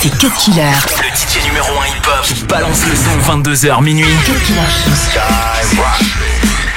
c'est Cut Killer. Le DJ numéro 1 hip-hop qui balance le son 22h minuit. Cut Killer the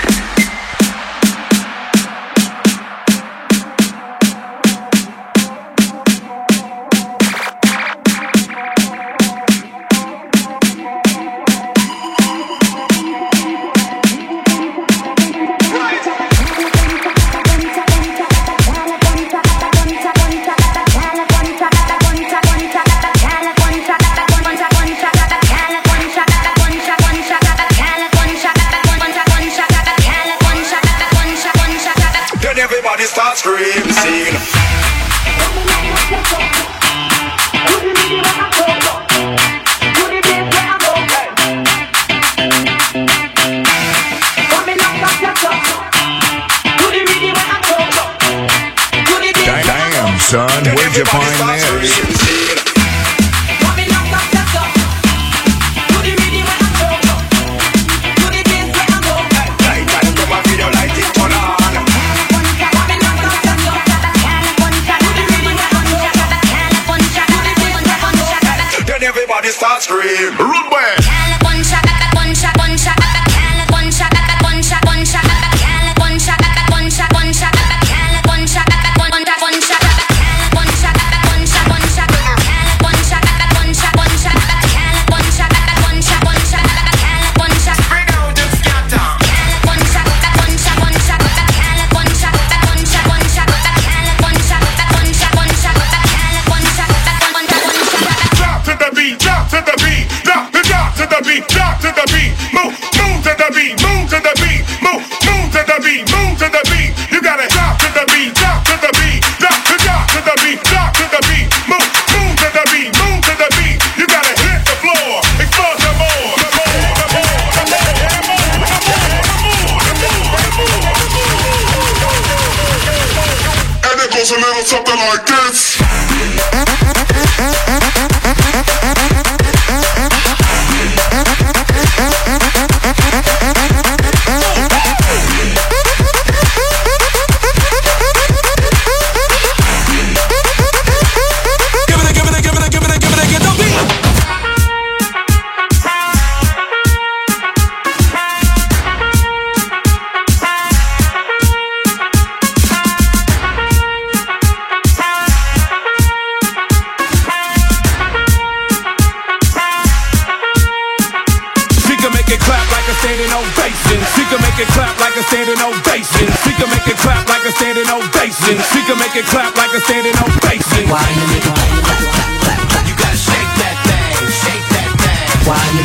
standing ovation. She can make it clap like a standing ovation. She can make it clap like a standing ovation. Why you make it clap, clap, clap, clap? You gotta shake that thing, shake that thing. Why you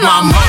my mind.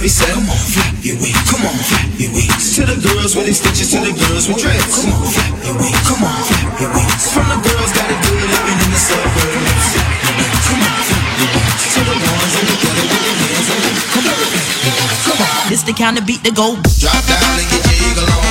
Heavy set. Come on, flap your wings. Come on, flap your wings. To the girls with their stitches, to the girls with dreads. Come on, flap your wings. Come on, flap your wings. From the girls got it good living in the suburbs. Come on, flap your wings. To the ones in the gutter with their hands up. Come on, flap your wings. Come on. This the kind of beat that go. Drop down and get your eagle on,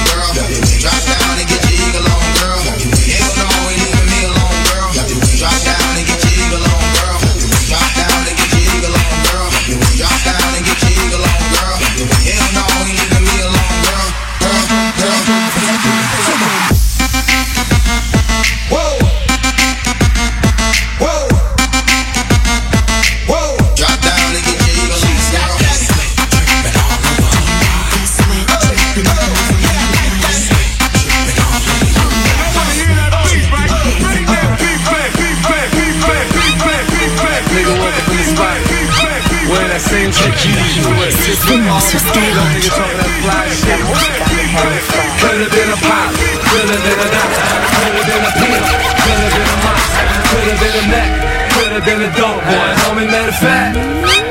a dope boy. Homie, matter of fact,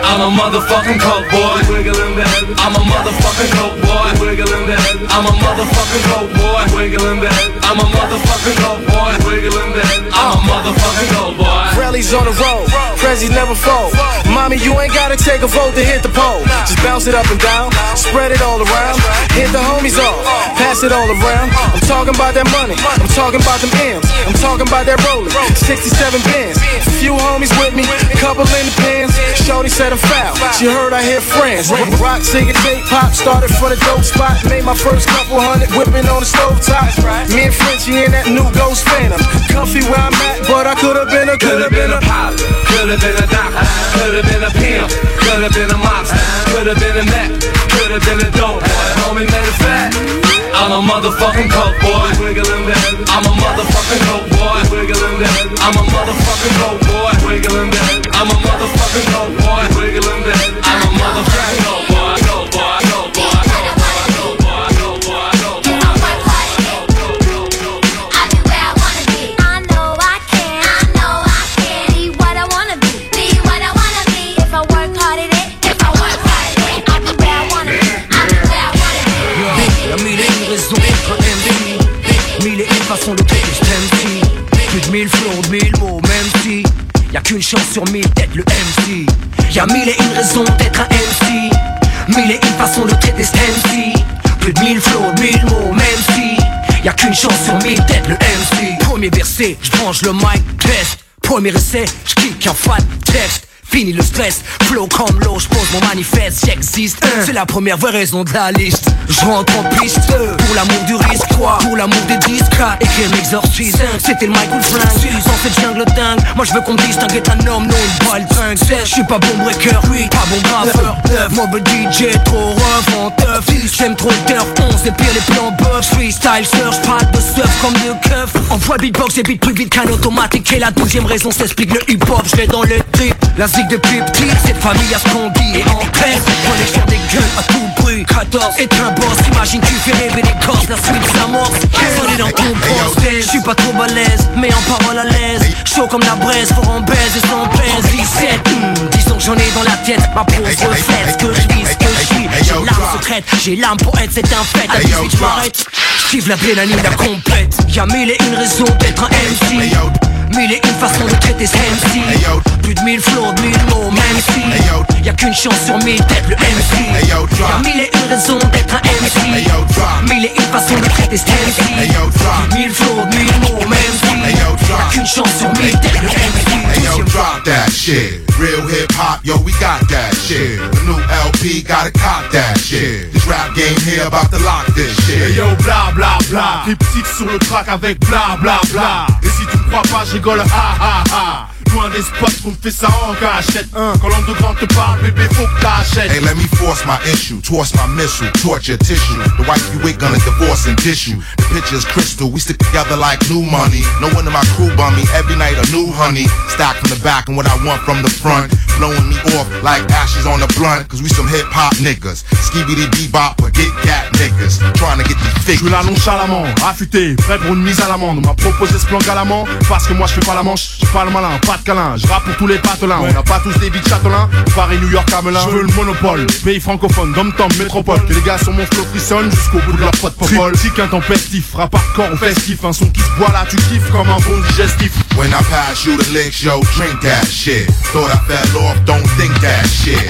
I'm a motherfucking coke boy. Wiggling the head. I'm a motherfucking coke boy. Wiggling the head. I'm a motherfucking coke boy. Wiggling the head. I'm a motherfucking coke boy. Wiggling the head. I'm a motherfucking coke boy. Rallies on the road, Prezi never fold. Mommy, you ain't gotta take a vote to hit the pole. Just bounce it up and down, spread it all around. Hit the homies off, pass it all around. I'm talking about that money, I'm talking about them M's, I'm talking about that rolling. 67 bins, few homies with me, couple in the pins. Shorty said I'm foul, she heard I hear friends. Rock, singing, tape, pop, started from the dope spot. Made my first couple hundred whipping on the stove top. Me and Frenchie in that new Ghost Phantom. Comfy where I'm at, but I could've been a, Could've been a pop, could've been a doc, could've been a pimp, could've been a mobster, could've been a neck, could've been a dope boy. Homie, matter of fact, I'm a motherfucking coke boy. Wiggling the head. I'm a motherfucking coke boy. Wiggling the head. I'm a motherfucking coke boy. Wiggling the head. I'm a motherfucking coke boy. Wiggling the head. I'm a motherfucking coke boy. Mille flots, mille mots, même si Y'a qu'une chance sur mille d'être le MC Y'a mille et une raisons d'être un MC Mille et une façons de traiter ce MC Plus de mille flots, mille mots, même si Y'a qu'une chance sur mille d'être le MC Premier verset, j'branche le mic, test. Premier essai, j'kick un fat texte Fini le stress, flow comme l'eau, j'pose mon manifeste, j'existe. C'est la première vraie raison de la liste. Je rentre en piste. Pour l'amour du risque, toi. Pour l'amour des disques, écrire l'exorcisme C'était le mic ou le flingue Dans cette jungle dingue Moi je veux qu'on me distingue un homme, non une balle dingue Je suis pas bon breaker, lui pas bon graffeur Mauvais DJ, trop rough en teuf J'aime trop le turf, 11 et pire les plans buff Freestyle search, pas de surf comme de keuf. Envoie beatbox et beat plus vite qu'un automatique. Et la douzième raison s'explique le hip-hop, je l'ai dans le trip. La depuis petit, cette famille a ce qu'on dit Et en prenez faire des gueules à tout bruit 14, est un boss, imagine tu fais rêver les corses La suite s'amorce, on est dans ton Je suis pas trop balèze, mais en parole à l'aise Chaud comme la braise, faut en baise et sans baise 17, hmm, disons que j'en ai dans la tête Ma pose reflète. ce que je vis, ce que je suis J'ai l'âme secrète, j'ai l'âme pour être, c'est un fait. À 18 j'm'arrête, j'kiffe l'adrénaline, la complète Y'a mille et une raisons d'être un MC Mille et une façons de traiter ce MC Plus de mille flots, de mille mots, même si. Y'a qu'une chance sur mille d'être le MC Y'a mille et une raisons d'être un MC Mille et une façons de traiter ce MC Mille flots, de mille mots, même si. Y'a qu'une chance sur mille d'être le Hey yo, MC drop that shit. Real hip hop, yo, we got that shit. The new LP gotta cop that shit. This rap game here about to lock this shit. yo bla bla bla. Triptyque sur le track avec bla bla bla. Et si tu crois pas je Gol ha ha ha. Des spots qu'on fait ça en cachette Quand l'homme de grand te parle bébé faut que t'achètes Hey, let me force my issue, toss my missile, torture tissue. The wife you with gonna divorce and tissue. The picture's crystal, we stick together like new money. No one in my crew bum me, every night a new honey. Stack from the back and what I want from the front. Blowing me off like ashes on a blunt, cause we some hip hop niggas. Skibidi bebop, but get gat niggas. Trying to get these Je suis là figures. nonchalamment, affûté, prêt pour une mise à l'amende On m'a proposé ce plan galamment Parce que moi je fais pas la manche, je pas le malin, pas de câlin. Je rappe pour tous les patelins. On n'a pas tous des de châtelain. Paris, New York, Camelin. Je veux le monopole. Pays francophone, dom tom, métropole. Que les gars sur mon flow frissonnent jusqu'au bout de leur pote popole. Triptyque intempestif, rap hardcore ou festif. Un son qui se boit là, tu kiffes comme un bon digestif. When I pass you the licks, yo, drink that shit. Thought I fell off, don't think that shit.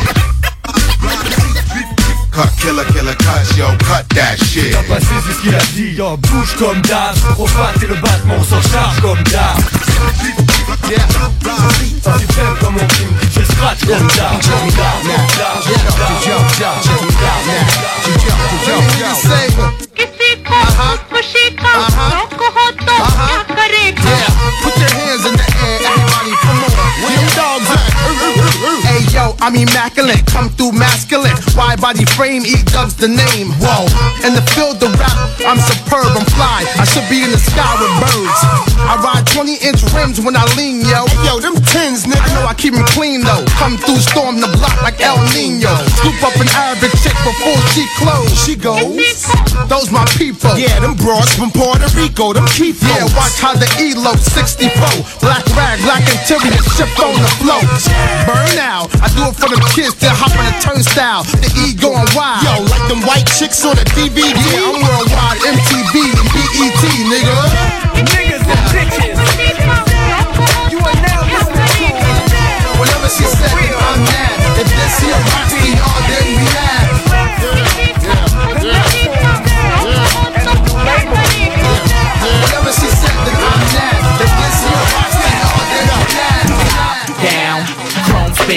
Cut, killer, killer, cut, yo, cut that shit. T'as passé, c'est ce qu'il a dit Yo, bouge comme d'hab. Profate et le battement, on s'en charge comme d'hab. Ça tu fais comme mon film DJ scratch comme d'hab Comme d'hab, body frame, E dubs the name. Whoa, in the field of rap, I'm superb, I'm fly. I should be in the sky with birds. I ride 20 inch rims when I lean, yo. Yo, them tins, nigga. I know I keep 'em clean though. Come through, storm the block like El Nino. Scoop up an Arabic chick before she close. She goes, those my people. Yeah, them broads from Puerto Rico, them keep Yeah, watch how the ELO 64. Black rag, black interior, shift on the float. Burn out. I do it for them kids that hop on the turnstile. The E going wild. Yo, like them white chicks on the DVD. Yeah, I'm worldwide, MTV and BET, nigga. Niggas and bitches You are now listening to Whatever she said, I'm mad. If this here rap be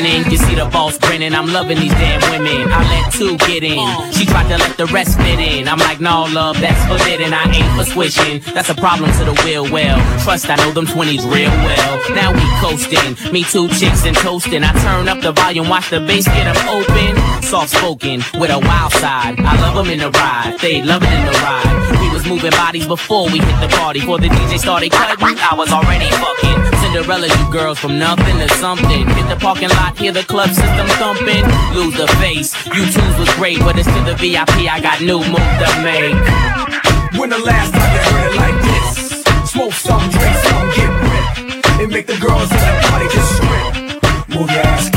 spinning, you see the balls grinning. I'm loving these damn women. I let two get in. She tried to let the rest fit in. I'm like, no, love, that's forbidden. I ain't for switching. That's a problem to the will. Well, trust I know them 20s real well. Now we coasting. Me two chicks and toasting. I turn up the volume, watch the bass get 'em open. Soft spoken with a wild side. I love 'em in the ride. They love it in the ride. We was moving bodies before we hit the party. Before the DJ started cutting, I was already fucking. Cinderella, you girls from nothing to something. Hit the parking lot, hear the club system thumping. Lose the face. You twos was great, but it's to the VIP. I got new move to make. When the last time you heard it like this Smoke some, drink some, get ripped and make the girls in the party just strip Move your ass,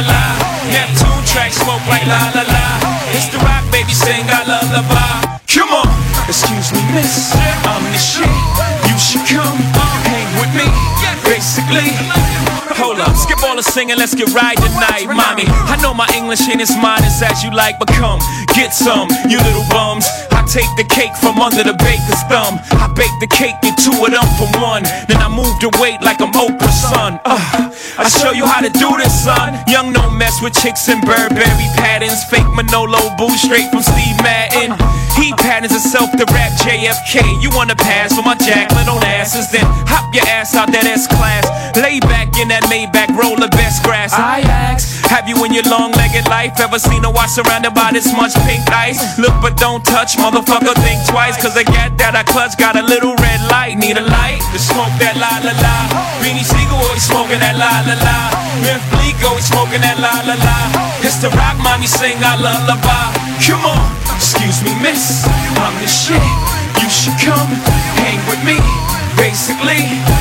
la la la. Neptune track smoke like la la la. It's the rock baby sing I lullaby. Come on, excuse me, miss. I'm the shit. You should come hang with me. Basically. Hold up, skip all the singing, let's get right tonight, mommy. I know my English ain't as as as you like, but come, get some, you little bums. Take the cake from under the baker's thumb. I bake the cake, get two of them for one. Then I move the weight like I'm Oprah's son. Uh, I show you how to do this, son. Young, no mess with chicks in Burberry patterns. Fake Manolo boo straight from Steve Madden. He patterns himself to rap JFK. You wanna pass for my Jacqueline on asses? Then hop your ass out that S class. Lay back in that Maybach, roll the best grass. I ask, have you in your long-legged life ever seen a watch surrounded by this much pink ice? Look but don't touch, motherfucker. Think twice, cause I got that I clutch. Got a little red light, need a light to smoke that la la la. Beanie Sigel always smoking that la la la. Memphis Bleek always smoking that la la la. It's the rock mommy sing I lullaby. Come on, excuse me, miss. I'm the shit. You should come hang with me. Basically.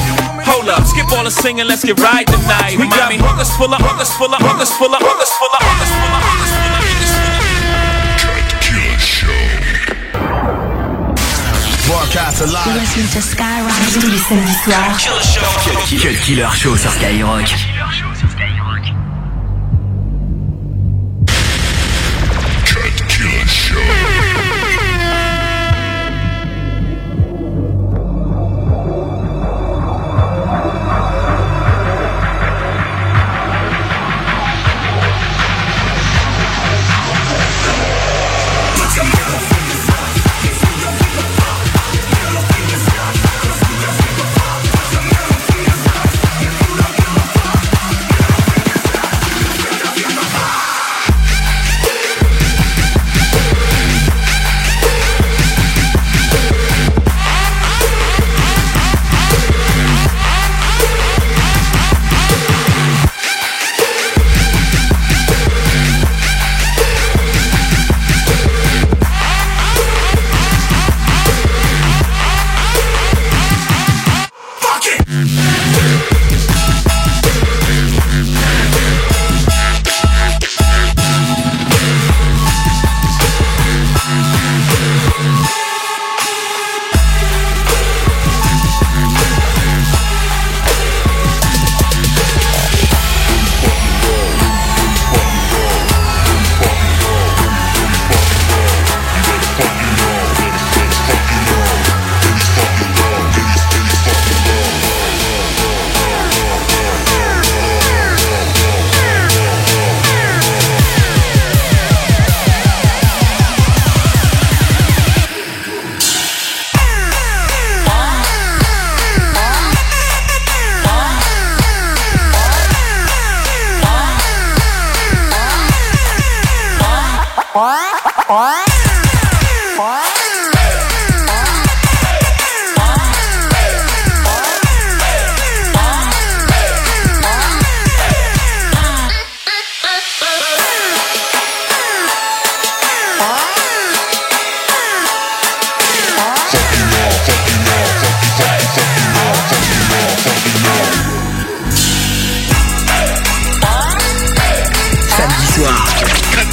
Up, skip all the singing, let's get right tonight. We got hookers full of hookers full of hookers full of hookers full of hookers full of hookers full of Broadcast alive. Listening to Skyrock tous les samedis soirs. Cut Killer Show sur Skyrock.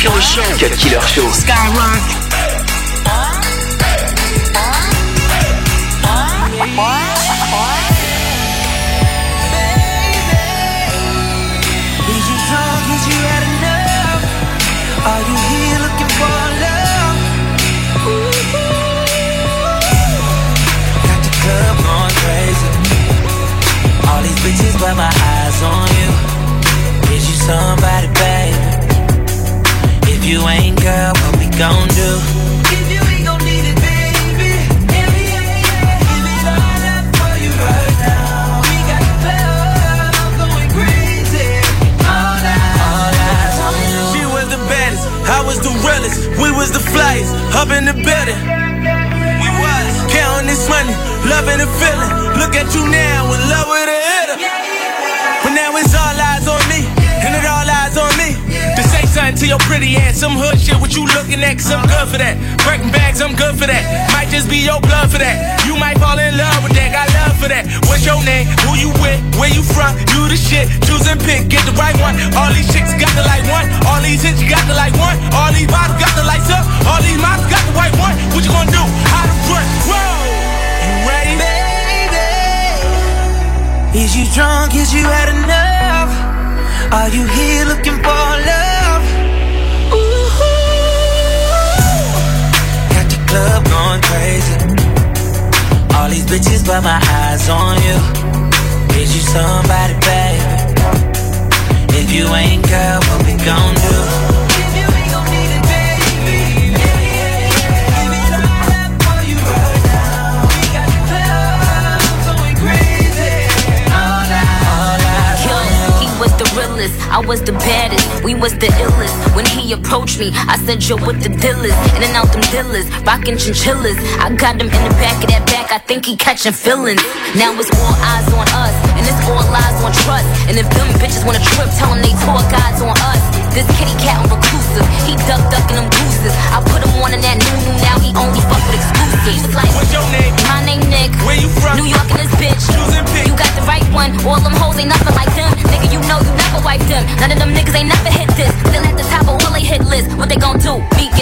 Show. Cut Killer Show. Skyrock. Is you drunk? Is you had enough? Are you here looking for love? Got the club going crazy. All these bitches, but my eyes on you. Is you somebody? You ain't girl, what we gon' do? If you ain't gon' need it, baby. Yeah, yeah, yeah. Give it all up for you right now. We got the club going crazy. All eyes, all eyes on you. She was the baddest, I was the realest. We was the flyest, up in the building. We was counting this money, loving the feeling. Look at you now, in love with a hitter. But now it's all eyes on to your pretty ass, some hood shit, what you looking at, cause I'm good for that. Breaking bags, I'm good for that. Might just be your blood for that. You might fall in love with that, got love for that. What's your name? Who you with? Where you from? You the shit. Choose and pick, get the right one. All these chicks got the like one. All these hits got the like one. All these bottles got the lights up. All these models got the white one. What you gonna do? How to run? Whoa! You ready? Baby, Is you drunk? Is you had enough? Are you here looking for love? Club going crazy. All these bitches, but my eyes on you. Is you somebody, baby? If you ain't girl, what we gon' do? I was the baddest, we was the illest. When he approached me, I said, Yo, what the deal is? In and out them dealers, rockin' chinchillas. I got him in the back of that back, I think he catching feelings. Now it's all eyes on us, and it's all lies on trust. And if them bitches wanna trip, tell them they tour guides on us. This kitty cat on reclusive, he duck ducking them gooses. I put him on in that new new, now he only fuck with exclusives. He was like, What's your name? My name Nick. Where you from? New York and this bitch. Choose and pick. You got the right one. All them hoes ain't nothing like them. Nigga, you know you never wiped them. None of them niggas ain't never hit this. Still at the top of all they hit list. What they gon' do? Meek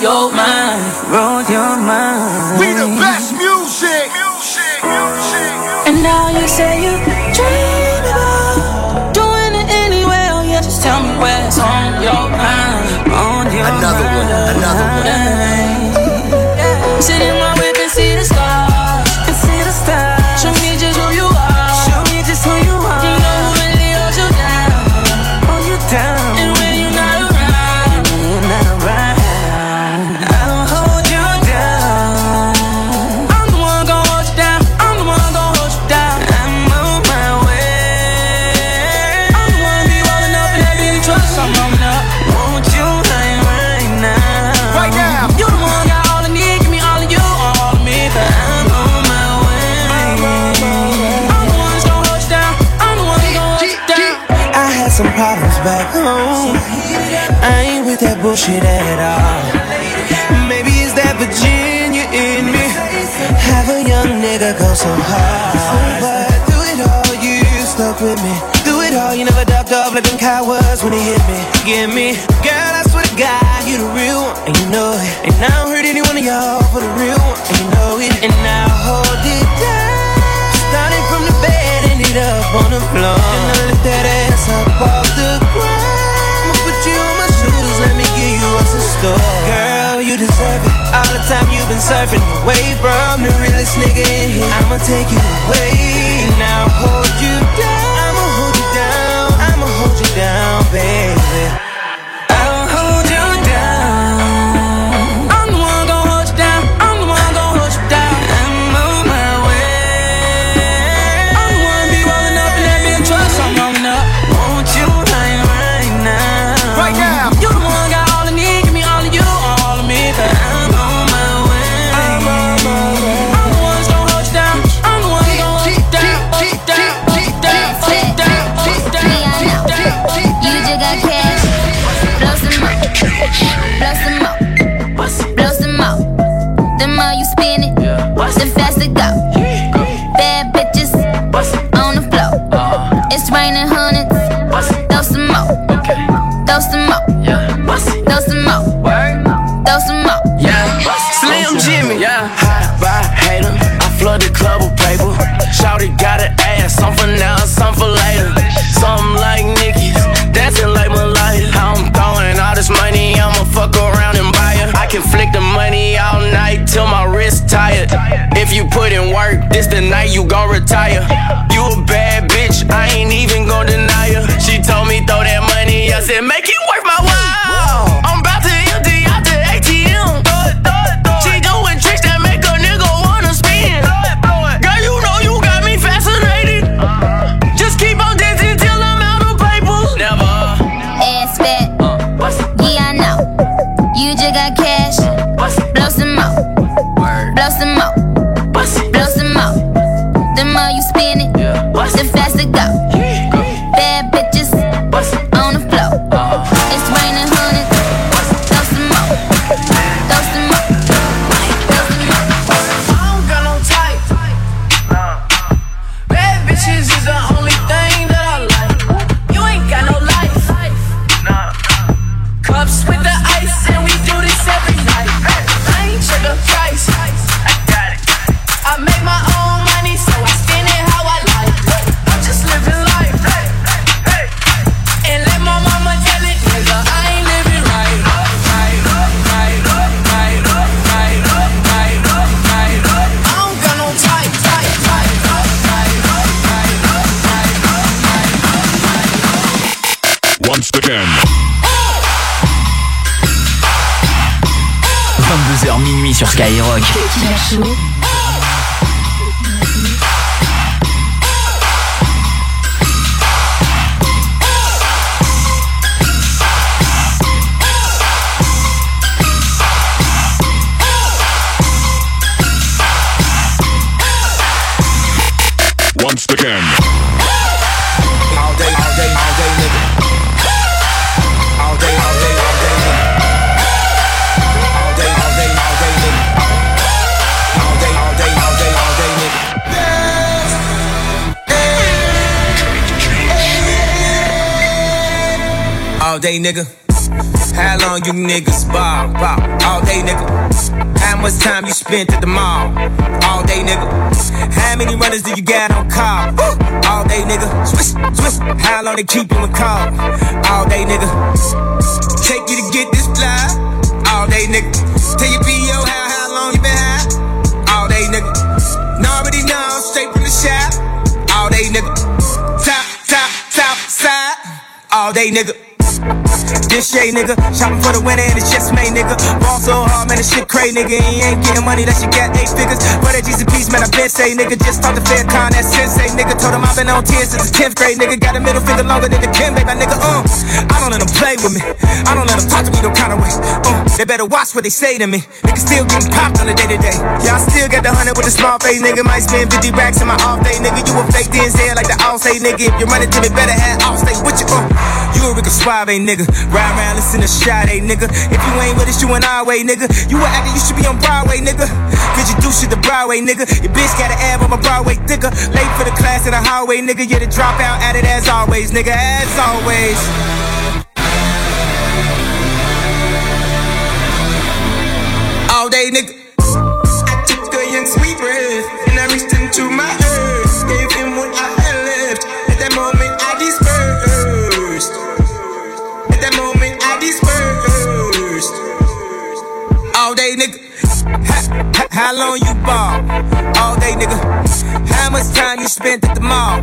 your mind, bullshit at all. Maybe it's that Virginia in me. Have a young nigga go so hard. But through it all, you stuck with me. Through it all, you never ducked off like them cowards when they hit me. Give me, girl, I swear to God, you the real one, and you know it. And I don't hurt any one of y'all for the real one, and you know it. And I hold it down. Starting from the bed, ended up on the floor. And I lift that ass up off the ground. Store. Girl, you deserve it. All the time you've been surfing away from the realest nigga in here. I'ma take you away. And I'll hold you down. I'ma hold you down. I'ma hold you down, baby. Blast them out. Blast them out. The more you spin it, the faster go. Bad bitches on the floor. It's raining hundreds. Throw some more. Throw some more. Throw some more. Throw some more. Yeah. Slim Jimmy. Yeah. High by hater. I flood the club you niggas ball? Ball. All day, nigga. How much time you spent at the mall? All day, nigga. How many runners do you got on call? All day, nigga. Swish, swish. How long they keep you in call? All day, nigga. Take you to get this fly. All day, nigga. Tell your PO how, how long you been high? All day, nigga. Know already know, straight from the shop. All day, nigga. Top, top, top, side. All day, nigga. This shit, nigga. Shopping for the winner and it's just made, nigga. Ball so hard, man, this shit crazy, nigga. He ain't getting money that you got eight figures. For that G's and P's, man, I been say, nigga. Just talked to Farrakhan, that sensei, nigga. Told him I've been on 10 since the 10th grade, nigga. Got a middle finger longer than the Kim, baby, nigga. Uh, I don't let them play with me. I don't let them talk to me no kind of way. Uh, they better watch what they say to me. Nigga still getting popped on the day to day. I still got the hundred with a small face, nigga. Might spend 50 racks in my off day, nigga. You a fake DNZ like the all say, nigga. If you run it to me, better have all stay with you. Uh, you a Ricky Suave, nigga. Ride around, listen to Sade, nigga. If you ain't with us, you an our way, nigga. You a actor, you should be on Broadway, nigga. Cause you do shit the Broadway, nigga. Your bitch got an ab on my Broadway thicker. Late for the class in the hallway, nigga. Yeah, the dropout at it as always, nigga. As always. All day, nigga. I took a young sweet breath and I reached into my earth. Day, nigga. Ha- How long you ball? All day, nigga. How much time you spent at the mall?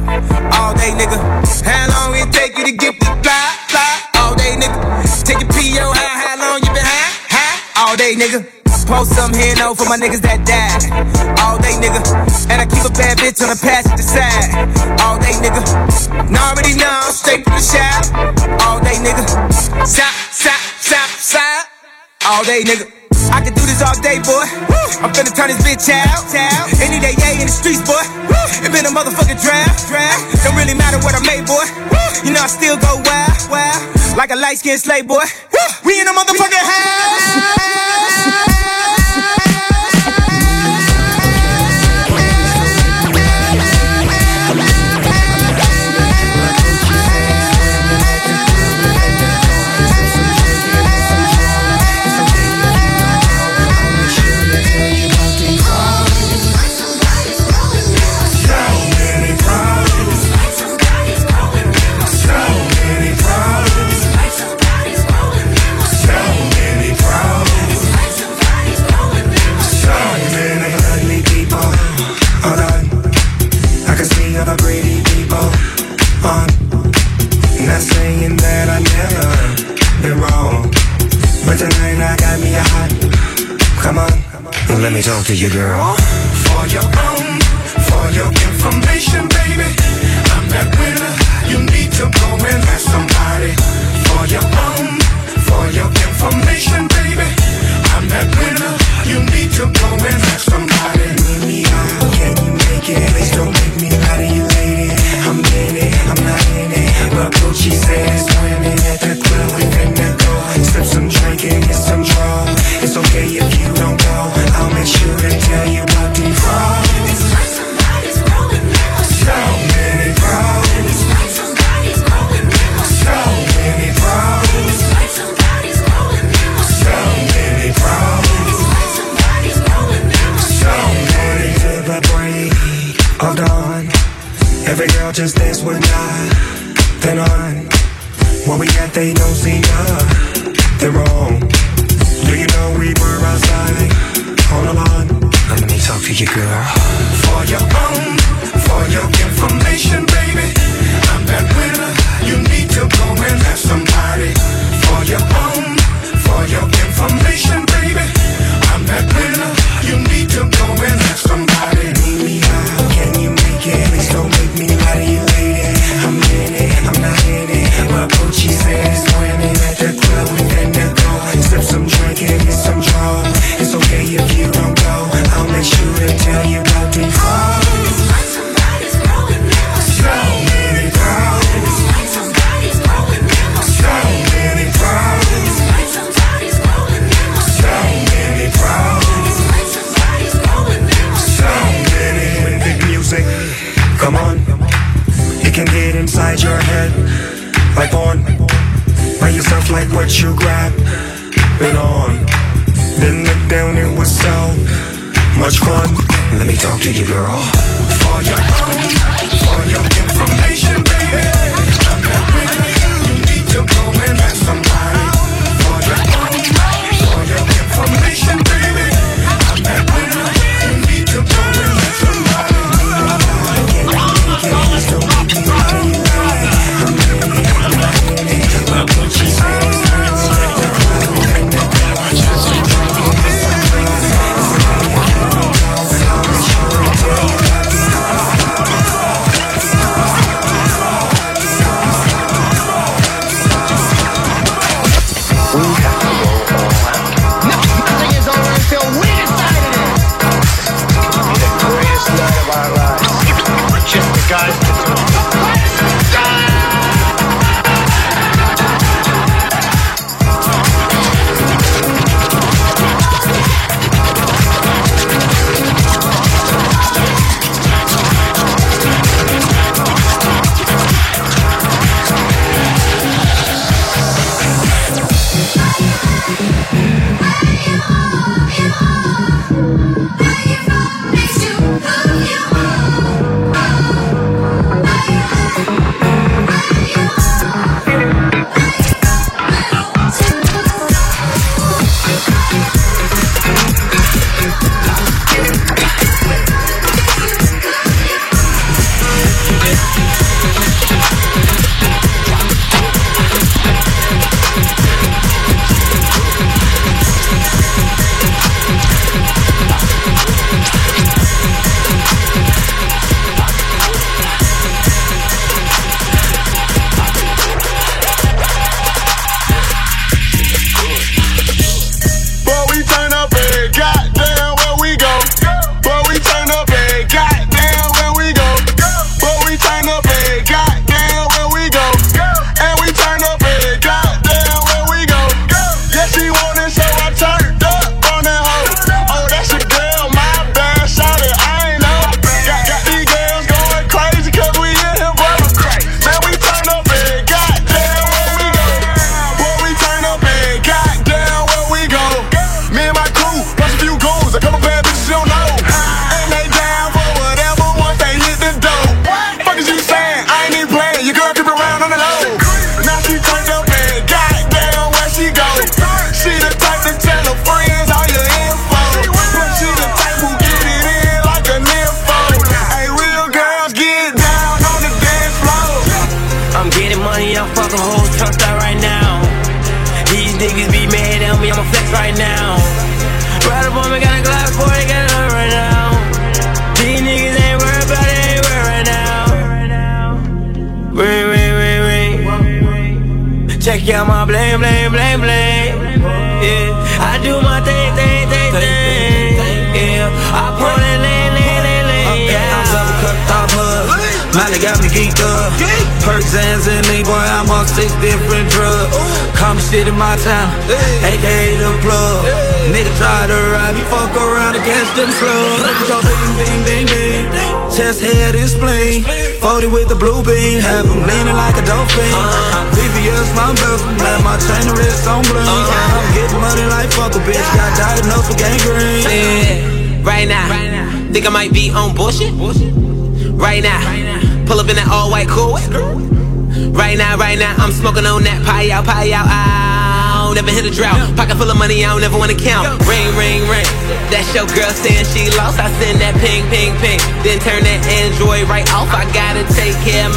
All day, nigga. How long it take you to get the fly, fly? All day, nigga. Take your PO, how, how long you been high, high? All day, nigga. Post some here, no, for my niggas that died. All day, nigga. And I keep a bad bitch on the passenger side. All day, nigga. Now already know, straight from the shop. All day, nigga. Stop, stop, stop, stop. All day, nigga. I can do this all day, boy. I'm finna turn this bitch out. Any day, yeah, in the streets, boy. It been a motherfucking draft. Don't really matter what I made, boy. You know I still go wild, wild. Like a light skinned slave, boy. We in the motherfucking house. But tonight I got me a hot. Come on, let me talk to you, girl. For your own, for your information, baby. I'm that winner. You need to go and let somebody. For your own, for your information, baby. I'm that winner. You need to go and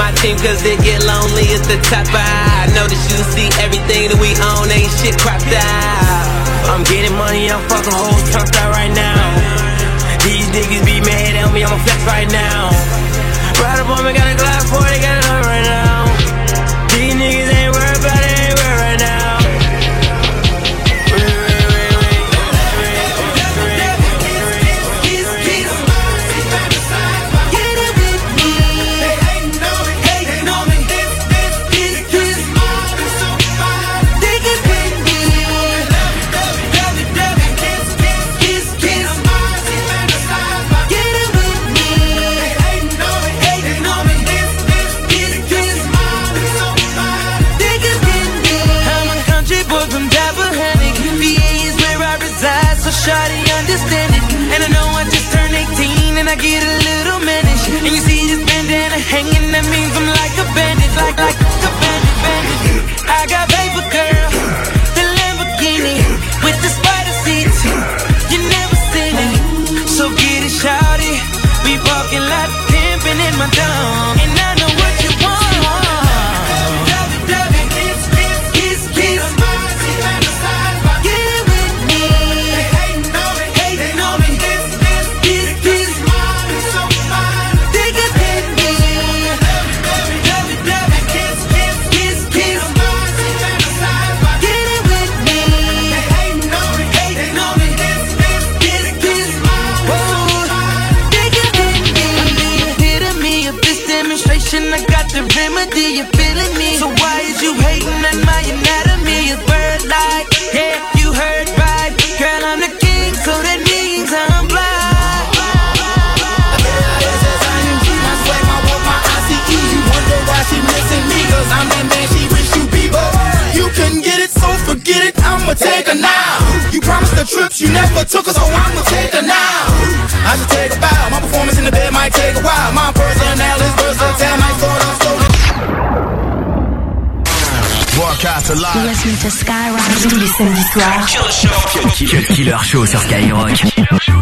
my team cause it get lonely at the top. I know that you see everything that we own ain't shit cropped out. I'm getting money, I'm fucking hoes trumped out right now. These niggas be mad at me, I'm a flex right now. Ride up on me, got a glass for it, got it right now. take her now. You promised the trips, you never took her, so I'm gonna take her now. I should take a bow. My performance in the bed might take a while. My personal is versatile, might start off slowly. Broadcast live. Listen to Skyrock. Tous les samedis. Killer Show. Killer Show sur Skyrock.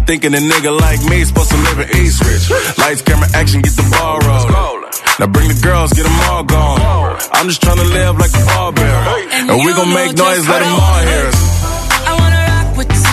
be thinking a nigga like me is supposed to live in East Ridge. Lights, camera, action, get the ball rolling. Now bring the girls, get them all gone. I'm just trying to live like a ball bearer. And, and we gon' make noise, let them all hear us. I wanna rock with you.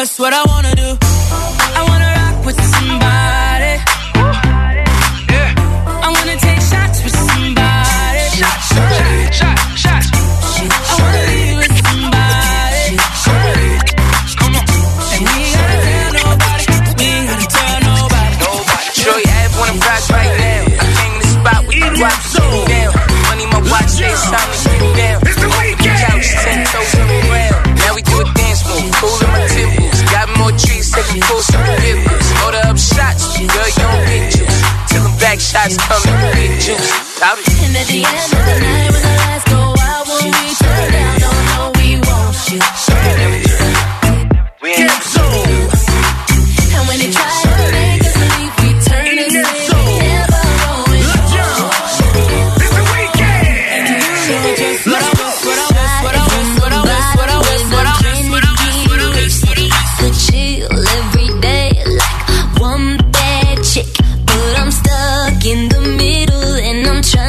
That's what I wanna do. shots coming, juice. In the Out of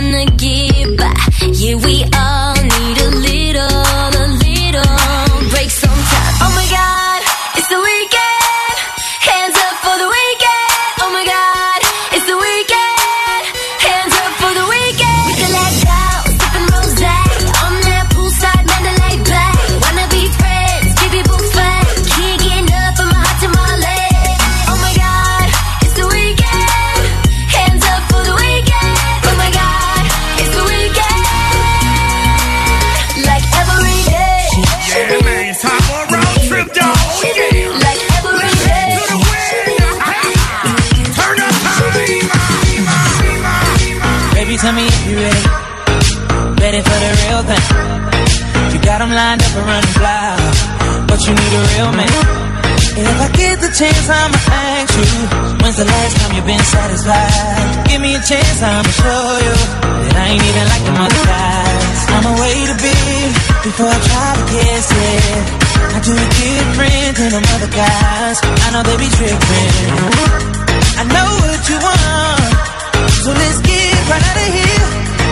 trying to been satisfied? Give me a chance, I'ma show you that I ain't even like the other guys. I'ma way to be before I try to kiss it. I do it different than them other guys. I know they be tripping. I know what you want. So let's get right out of here.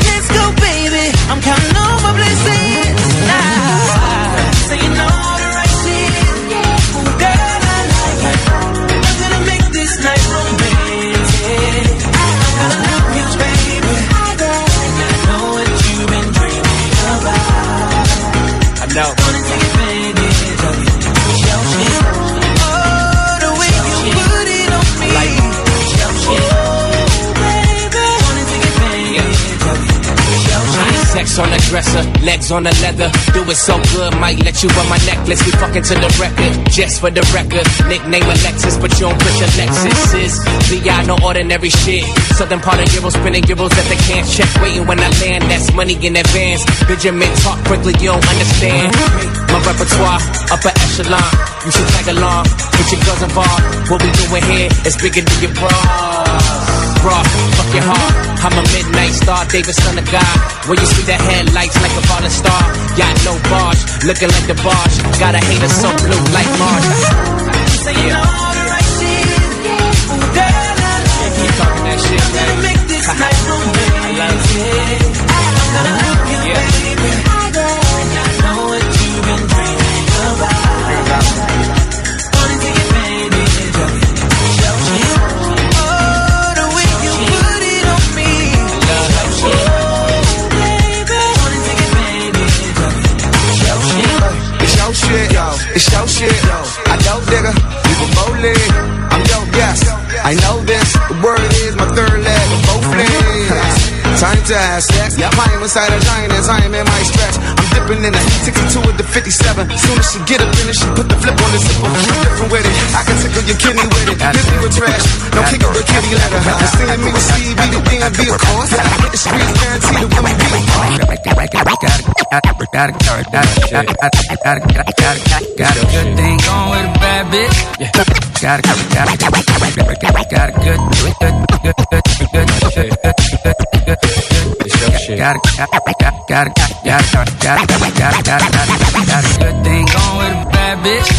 Let's go, baby. I'm counting on my blessings. Now, know. Sex on the dresser, legs on the leather. Do it so good, might let you wear my necklace. We fucking to the record, just for the record. Nickname Alexis, but you don't push a Lexus. Is VI no ordinary shit. Southern part of Euro spinning euros that they can't check. Waiting when I land, that's money in advance. Benjamin talk quickly, you don't understand. My repertoire, upper echelon. You should tag along, get your girls involved. What we doing here is bigger than your bras. Bra, fuck your heart. I'm a midnight star, David son of God. Where you see the headlights like a falling star. Got no barge, looking like the barge. Got a hater so blue like Mars. Saying all the right shit. Ooh, girl, I like Keep talking that shit, I'm gonna make this night romantic. I'm gonna love you, baby. I It's your shit. I know, digger. You both live. I'm yo, yes. I know this. The word is my third leg both legs. Time to have sex. Yeah, I am inside a giant as I am in my stretch. I'm dipping in the 62 with the 57. Soon as she get up in it, she put the flip on the zipper. Different with it. I can tickle your kidney with it. This me with trash. Don't kick it with kitty letter. And seeing me with Stevie, the DMV, of course. I hit the streets, guaranteed the women be Got a good thing going with a bad bitch. Got a got a got a got a got a good good good good good good good Got got got got got got got got got got a good thing going with a bad bitch.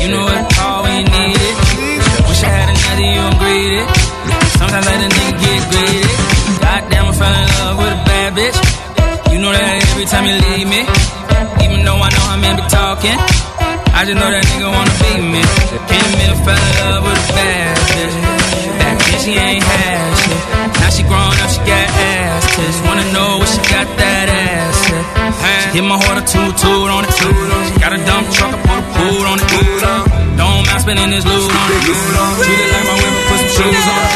You know what? All we needed. Wish I had another you I'm greeted. Sometimes let a nigga get greedy. Goddamn, I fell in love with a bad bitch. You You know that every time you leave me, even though I know how men be talking, I just know that nigga wanna be me. Came in, fell in love with a bad bitch. She ain't had. Now she grown up, she got ass tits. Wanna know where she got that ass at. She hit my heart a toot toot on it. She got a dump truck, I put a boot on it. Don't mind spending this loot on it. Treat it like my whip, put some shoes on it.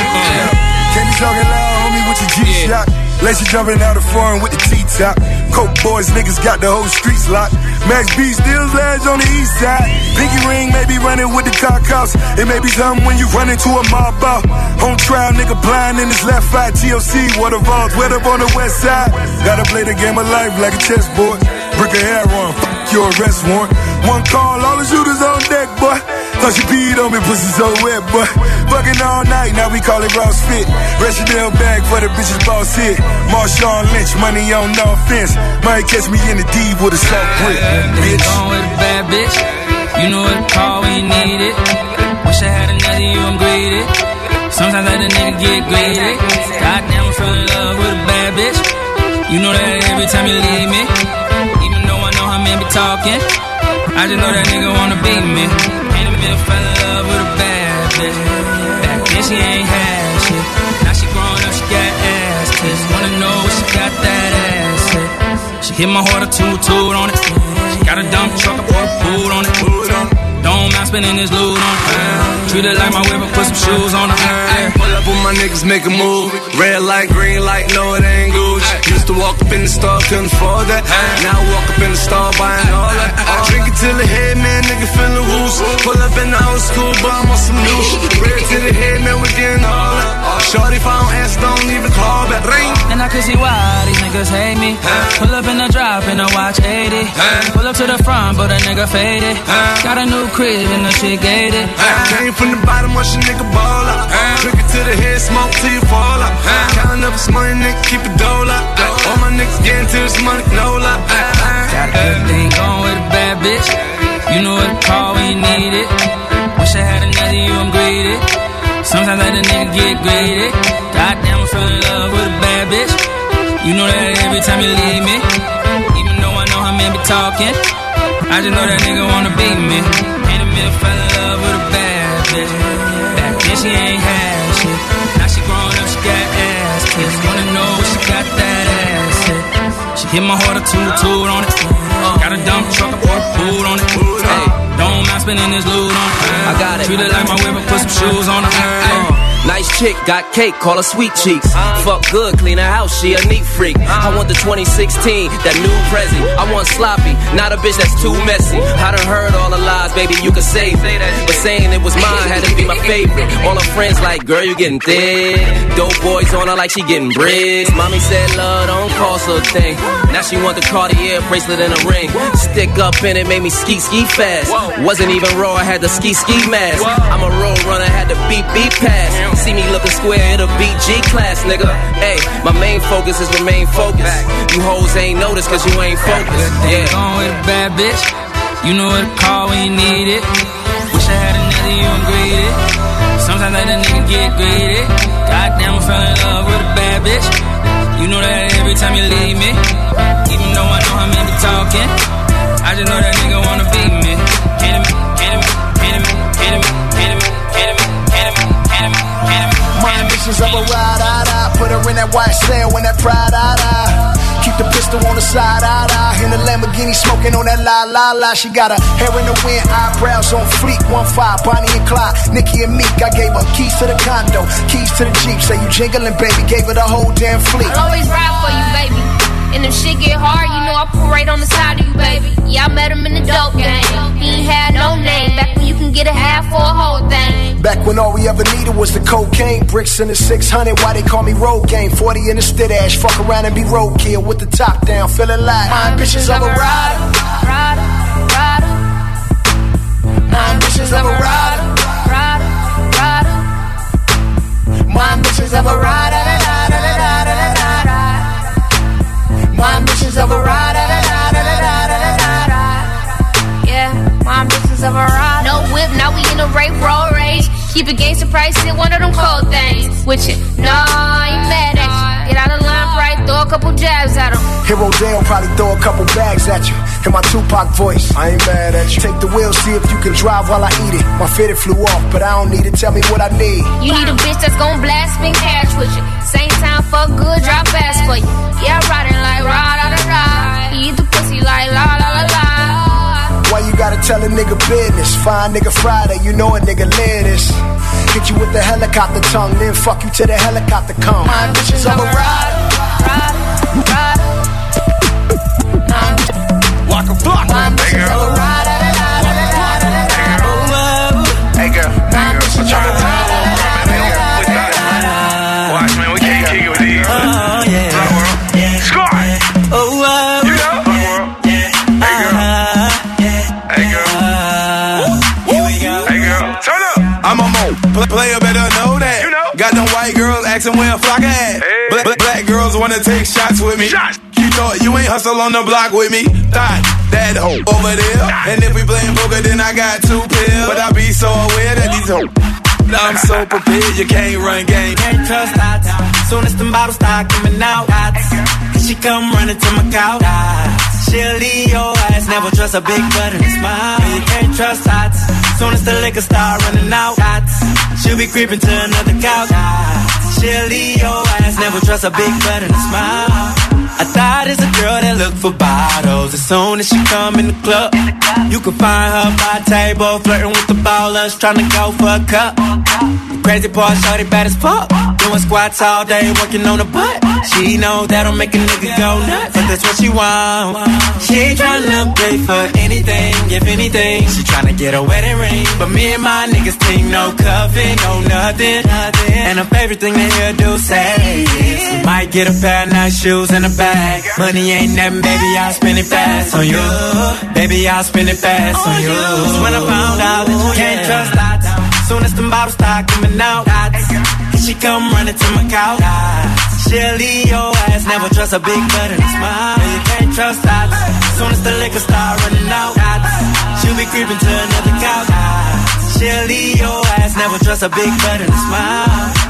Can you talking loud, homie, with your G-Shock? Lacy jumping out of foreign with the T-top. Coke boys, niggas got the whole streets locked. Max B still lads on the east side. Pinky ring may be running with the cops. It may be something when you run into a mob out. On trial, nigga blind in his left eye. TOC, water vault, wet up on the west side. Gotta play the game of life like a chessboard. Brick of hair on, your arrest warrant. One call, all the shooters on deck, boy. Thought she peed on me, pussy so wet, boy. Fucking all night, now we call it Ross Fit. Rationale bag for the bitches boss hit. Marshawn Lynch, money on no offense. Might catch me in the D with a soft grip, bitch. With a bad bitch. You know what call when you need it. Wish I had another you, I'm greedy. Sometimes I let a nigga get greedy. Goddamn, I'm in love with a bad bitch. You know that every time you leave me. Know men be talking. I just know that nigga wanna be me. Ain't a been fell in love with a bad bitch. Back then she ain't had shit. Now she grown up, she got ass tits. Wanna know where she got that ass at. She hit my heart a toot toot on it. She got a dump truck, I put a boot on it. Don't mind spending this loot on it. Treat it like my whip, put some shoes on it. Pull up with my niggas, make a move. Red light, green light, no, it ain't Gucci. Used to walk up in the store, couldn't afford that. Now I walk up in the store, buying all that. I Drink it till the head, man, nigga feeling loose. Pull up in the old school, but I'm on some new shit. Red to the head, man, we getting all that. Shorty, if I don't answer, don't even call back. Ring. And I can see why niggas hate me. Pull up in the drop and I watch 80. Pull up to the front, but a nigga faded. Got a new crib and the shit gated. Came from the bottom, watch a nigga ball up. Drink it to the head, smoke till you fall up. Counting up this money, nigga, keep it dole up. All my niggas getting to this money, no luck. Got everything going with a bad bitch. You know what to call when you need it. Wish I had another you, I'm greedy. Sometimes I let a nigga get greedy. Goddamn, I fell in love with a bad bitch. You know that every time you leave me. Even though I know how men be talking. I just know that nigga wanna be me. Ain't a minute fell in love with a bad bitch. Back then she ain't had shit. Now she grown up, she got ass kids. Wanna know where she got that ass at. She hit my heart a toot toot on it. Got a dump truck, I a boot on it. Hey, don't mind spending this loot on it. I got it. Treat it like my whip, put some shoes on it. Nice chick, got cake, call her sweet cheeks. Fuck good, clean her house, she a neat freak. I want the 2016, that new Prezi. I want sloppy, not a bitch that's too messy. I done heard all the lies, baby, you can save it. But saying it was mine had to be my favorite. All her friends like, girl, you getting thick. Dope boys on her like she getting bricks. Mommy said love don't cost a thing. Now she want the Cartier bracelet and a ring. Stick up in it, made me ski ski fast. Wasn't even raw, I had the ski ski mask. I'm a road runner, had the beat beat pass. See me looking square, it'll be G class, nigga. Hey, my main focus is remain focused. You hoes ain't noticed cause you ain't focused. Yeah. Going with a bad bitch. You know what to call when you need it. Wish I had another you, I'm greedy. Sometimes I let a nigga get greedy. Goddamn, I fell in love with a bad bitch. You know that every time you leave me. Even though I know how men be talking. I just know that nigga wanna be me. Ambitions of a ride, I, I Put her in that white cell when that pride, I, I Keep the pistol on the side, I, I In the Lamborghini smoking on that la, la, la She got her hair in the wind, eyebrows on fleek. One five, Bonnie and Clyde, Nicki and Meek. I gave her keys to the condo, keys to the Jeep. Say you jingling, baby, gave her the whole damn fleet. I'll always ride for you, baby. And if shit get hard, you know I pull right on the side of you, baby. Yeah, I met him in the dope game. He ain't had no name. Back when you can get a half for a whole thing. Back when all we ever needed was the cocaine, bricks in the 600. Why they call me road game? 40 in the stid ash. Fuck around and be roadkill with the top down, feeling like my ambitions of a rider. Rider, rider, My ambitions of a rider. rider, rider. My ambitions of a rider. My ambitions of a rider. Yeah, my ambitions of a ride. No whip, now we in a rape road rage. Keep a gangster price in one of them cold things. With you, nah, I ain't mad at you. Get out of throw a couple jabs at him. Hero Dale probably throw a couple bags at you. In my Tupac voice, I ain't mad at you. Take the wheel, see if you can drive while I eat it. My fitted flew off, but I don't need it. Tell me what I need. You need a bitch that's gon' blast spin cash with you. Same time, fuck good, drop ass for you. Yeah, riding like rah da da da. Eat the pussy like la la la la. Why you gotta tell a nigga business? Fine nigga Friday, you know a nigga live this. Hit you with the helicopter tongue, then fuck you till the helicopter come. My bitches, I'm a rider. Walk a block. Hey girl. Hey girl. Hey girl. So try to tell Watch man, we can't kick it with these. Yeah. Rock world. Squad. You know. Hey girl. Hey girl. Turn up. I'm a mo. Play, player better know that. You know. Got them white girls asking where a flock at. Black, black, black girls wanna take shots with me. You thought you ain't hustle on the block with me. Thought that hoe over there. And if we playing poker, then I got two pills. But I be so aware that these hoes. I'm so prepared, you can't run game. Can't trust that. Soon as them bottles start coming out, she come running to my couch. She'll leave your ass, never trust a big butt and a smile. You can't trust that. Soon as the liquor start running out, she'll be creeping to another couch. She'll your ass, never trust a big butt and a smile. I thought it's a girl that look for bottles. As soon as she come in the club, you can find her by table, flirting with the ballers, trying to go for a cup. The crazy part, shorty bad as fuck. Doing squats all day, working on the butt. She know that'll make a nigga go nuts, but that's what she want. She ain't tryna pay for anything, if anything. She tryna get a wedding ring, but me and my niggas think no cuffing, no nothing. And her favorite thing to hear do say is, might get a pair of nice shoes and a bag. Money ain't nothing, baby, I'll spend it fast on you. Baby, I'll spend it fast oh, on you. Cause when I found out that you oh, can't trust that, soon as the bottles start coming out, she come running to my couch. She'll leave your ass, never trust a big butt and a smile. You can't trust that. Soon as the liquor start running out, she'll be creeping to another couch. She'll leave your ass, never trust a big butt and a smile.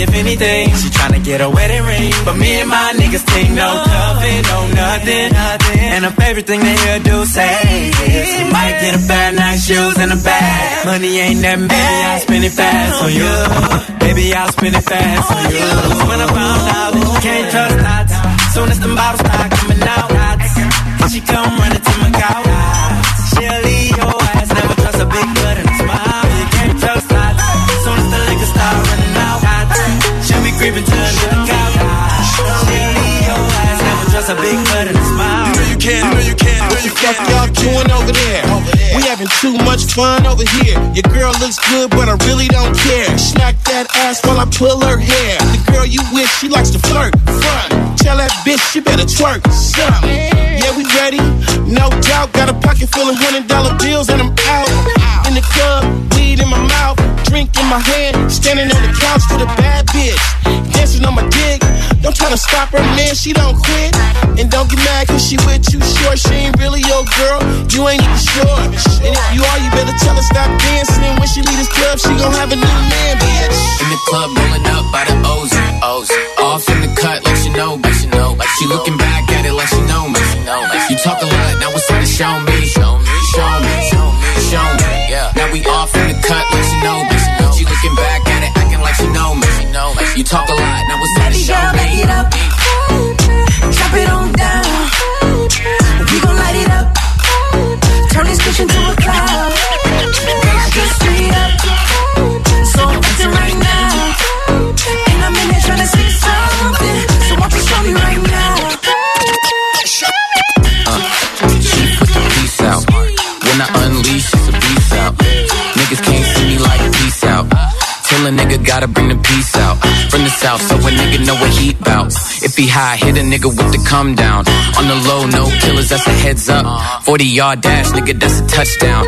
if anything. She tryna get a wedding ring, but me and my niggas think no cuffing, no nothing. And her favorite thing they hear do say is, you might get a of nice shoes and a bag. Money ain't nothing, baby, I'll spend it fast on you. Baby, I'll spend it fast on you. When I found out that you can't trust that, soon as the bottles start coming out, she come running to my couch. She'll be creeping to another couch. She'll your ass, never trust a big butt and a smile. You know you can, you know you can, What the fuck y'all doing over there? We having too much fun over here. Your girl looks good, but I really don't care. Smack that ass while I pull her hair. The girl you with, she likes to flirt. Front. Tell that bitch she better twerk. Something. Yeah, we ready. No doubt. Got a pocket full of hundred dollar bills and I'm out. In the club, weed in my mouth, drink in my hand. Standing on the couch with a bad bitch. Dancing on my dick. Don't try to stop her, man. She don't quit. And don't get mad cause she with you short. She ain't really your girl. You ain't even sure. And you are, you better tell her stop dancing. When she leave this club, she gon' have a new man, bitch. In the club, rolling up by the O's. O's. Off in the cut, like she know, but she know. Like she looking back at it like she know me. You talk a lot, now it's time to show me. Show me, show me, show me. Yeah. Now we off in the cut, like she know me. She looking back at it, acting like she know me. You talk a lot, now it's time to Baby show girl, me. back it up. Drop it on down. Turn this bitch into a cloud. Till a nigga gotta bring the peace out. From the south, so a nigga know what he bout. If he high, hit a nigga with the come down. On the low, no killers, that's a heads up. 40 yard dash, nigga, that's a touchdown.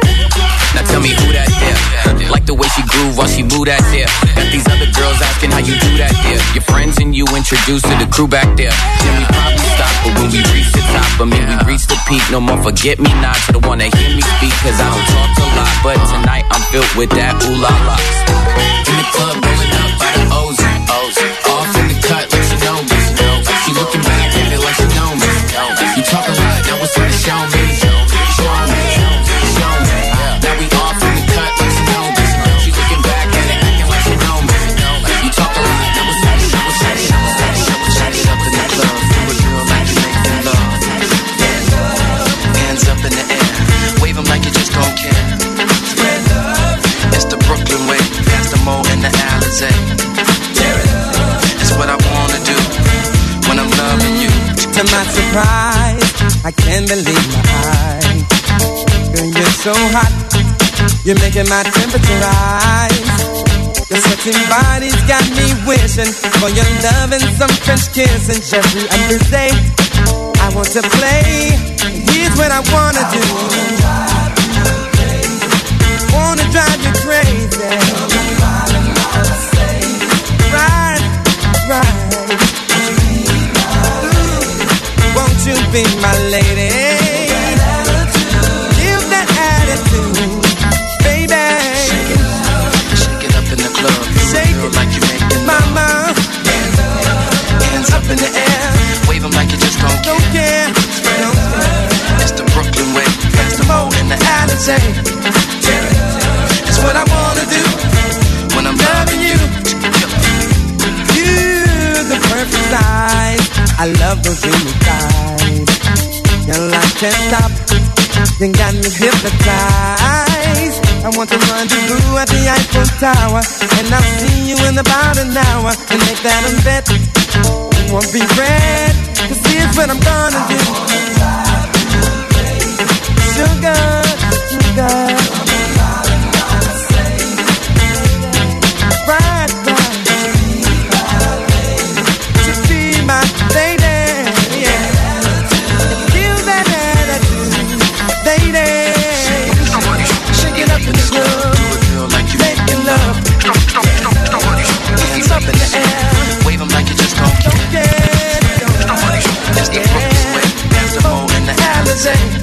Now tell me who that there. Like the way she groove while she move that there. Got these other girls asking how you do that there. Your friends and you introduced to the crew back there. Then we probably stop, but when we reach the top, I mean we reach the peak. No more forget me nots. The one that hear me speak, cause I don't talk a lot. But tonight I'm filled with that ooh la la. In the club, rolling up by the O's. O's. Off in the cut, like she know me. She looking back at it like she know me. You talk a lot, now what's to. Show me, I can't believe my eyes. Girl, you're so hot, you're making my temperature rise. Your sexy body's got me wishing for your love and some French kiss and Jeffrey Undersay. I want to play, here's what I wanna do. Wanna drive you crazy. Right, right. You be my lady? Give that attitude, baby. Shake it up in the club. A girl like you making. Mama, Hands up in the air. Wave 'em like you just don't don't care. It's the Brooklyn way. The Mo and the Alizé. It's what I wanna do when I'm loving you. The perfect size. I love those dreamy thighs. Your life can't stop. You got me hypnotized. I want to rendezvous at the Eiffel Tower. And I'll see you in about an hour. And make that a bet. You won't be red. Cause here's what I'm gonna do. Sugar, sugar. And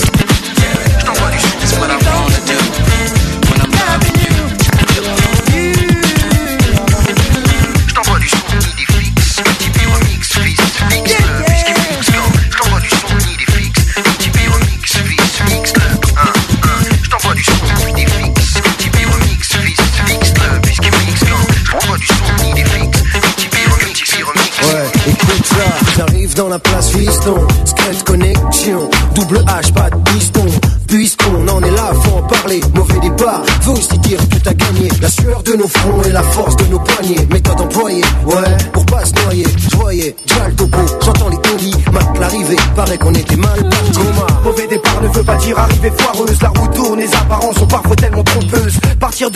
de nos fronts et la force de nos poignets. Méthode employée, ouais, pour pas se noyer. Je voyais, déjà le topo, j'entends les tondis. Mat l'arrivée, paraît qu'on était mal parti. Mauvais départ ne veut pas dire arrivée foireuse. La route tourne, les apparences sont parfois tellement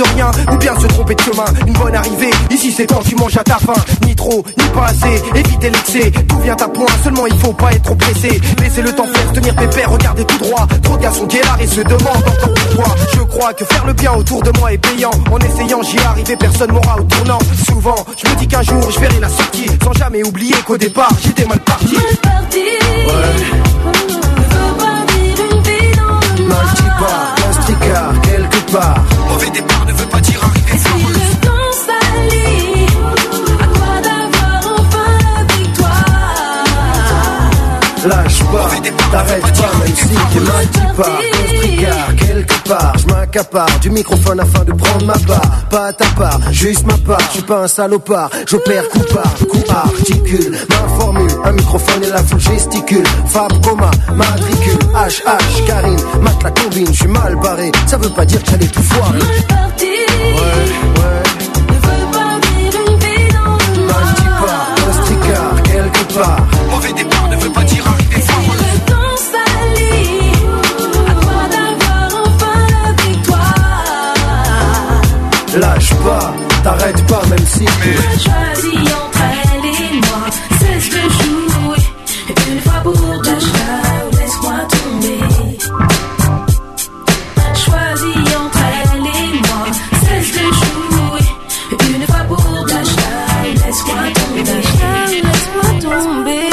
de rien ou bien se tromper de chemin. Une bonne arrivée, ici c'est quand tu manges à ta faim. Ni trop, ni pas assez, éviter l'excès. Tout vient à point, seulement il faut pas être trop pressé. Laissez le temps faire, tenir pépère, regardez tout droit. Trop de garçons guélards et se demandent encore pourquoi. Je crois que faire le bien autour de moi est payant. En essayant, j'y arrivé, personne m'aura au tournant. Souvent, je me dis qu'un jour je verrai la sortie. Sans jamais oublier qu'au départ, j'étais mal parti. Mal dis pas, un stricard, quelque part. Mauvais départ ne veut pas dire arriver foireuse. Lâche pas, t'arrêtes pas, même si t'es mal dis pas. Quelque part, je m'accapare du microphone afin de prendre ma part. Pas à ta part, juste ma part. Je suis pas un salopard, j'opère coup par coup articule. Ma formule, un microphone et la foule gesticule. Fab, coma, matricule, HH, Karine, mate la combine, je suis mal barré. Ça veut pas dire que j'allais tout foirer. Ouais, ouais. Mal dis pas, un stricard, quelque part. MC. Choisis entre elle et moi, cesse de jouer. Une fois pour deux, laisse-moi tomber. Choisis entre elle et moi, cesse de jouer. Une fois pour deux, laisse-moi tomber. Laisse-moi tomber.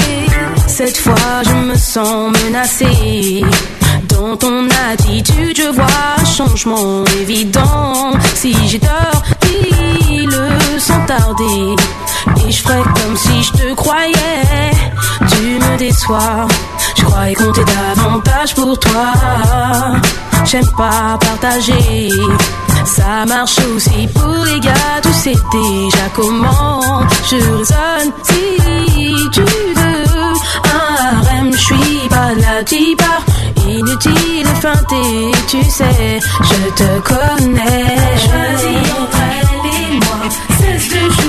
Cette fois, je me sens menacée. Dans ton attitude, je vois changement évident. Si j'ai tort, dis-le sans tarder. Et je ferai comme si je te croyais. Tu me déçois. Je croyais compter davantage pour toi. J'aime pas partager. Ça marche aussi pour les gars, tu sais déjà comment je raisonne. Si tu veux un harem, je suis pas la diva. Inutile de feinter, tu sais, je te connais. Choisis entre elle et moi, cesse de jouer.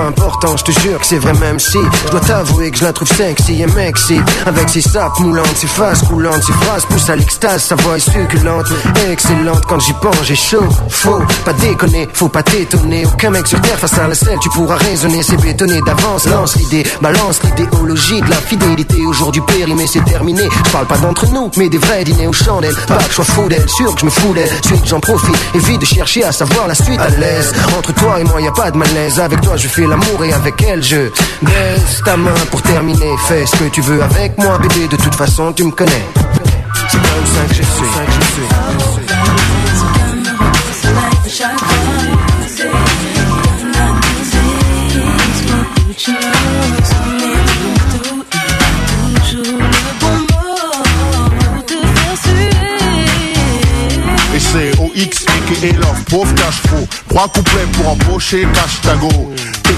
Important, je te jure que c'est vrai même si Je dois t'avouer que je la trouve sexy et mexy Avec ses sapes moulantes, ses faces coulantes Ses phrases poussent à l'extase, sa voix est succulente Excellente, quand j'y pense j'ai chaud Faut pas déconner, faut pas t'étonner. Aucun mec sur terre face à la selle, tu pourras raisonner. C'est bétonné d'avance, lance l'idée Balance l'idéologie de la fidélité. Aujourd'hui périmé, c'est terminé. Je parle pas d'entre nous, mais des vrais dîners aux chandelles Pas que je sois fou d'elle, sûr que je me fous Suite j'en profite, évite de chercher à savoir la suite à l'aise. Entre toi et moi y a pas de malaise. Avec toi je fais l'amour et avec elle je baisse ta main pour terminer. Fais ce que tu veux avec moi bébé. De toute façon tu me connais. C'est comme ça que je suis. Et c'est OX aka Love, pauvre cache faux. Trois couplets pour empocher, cache ta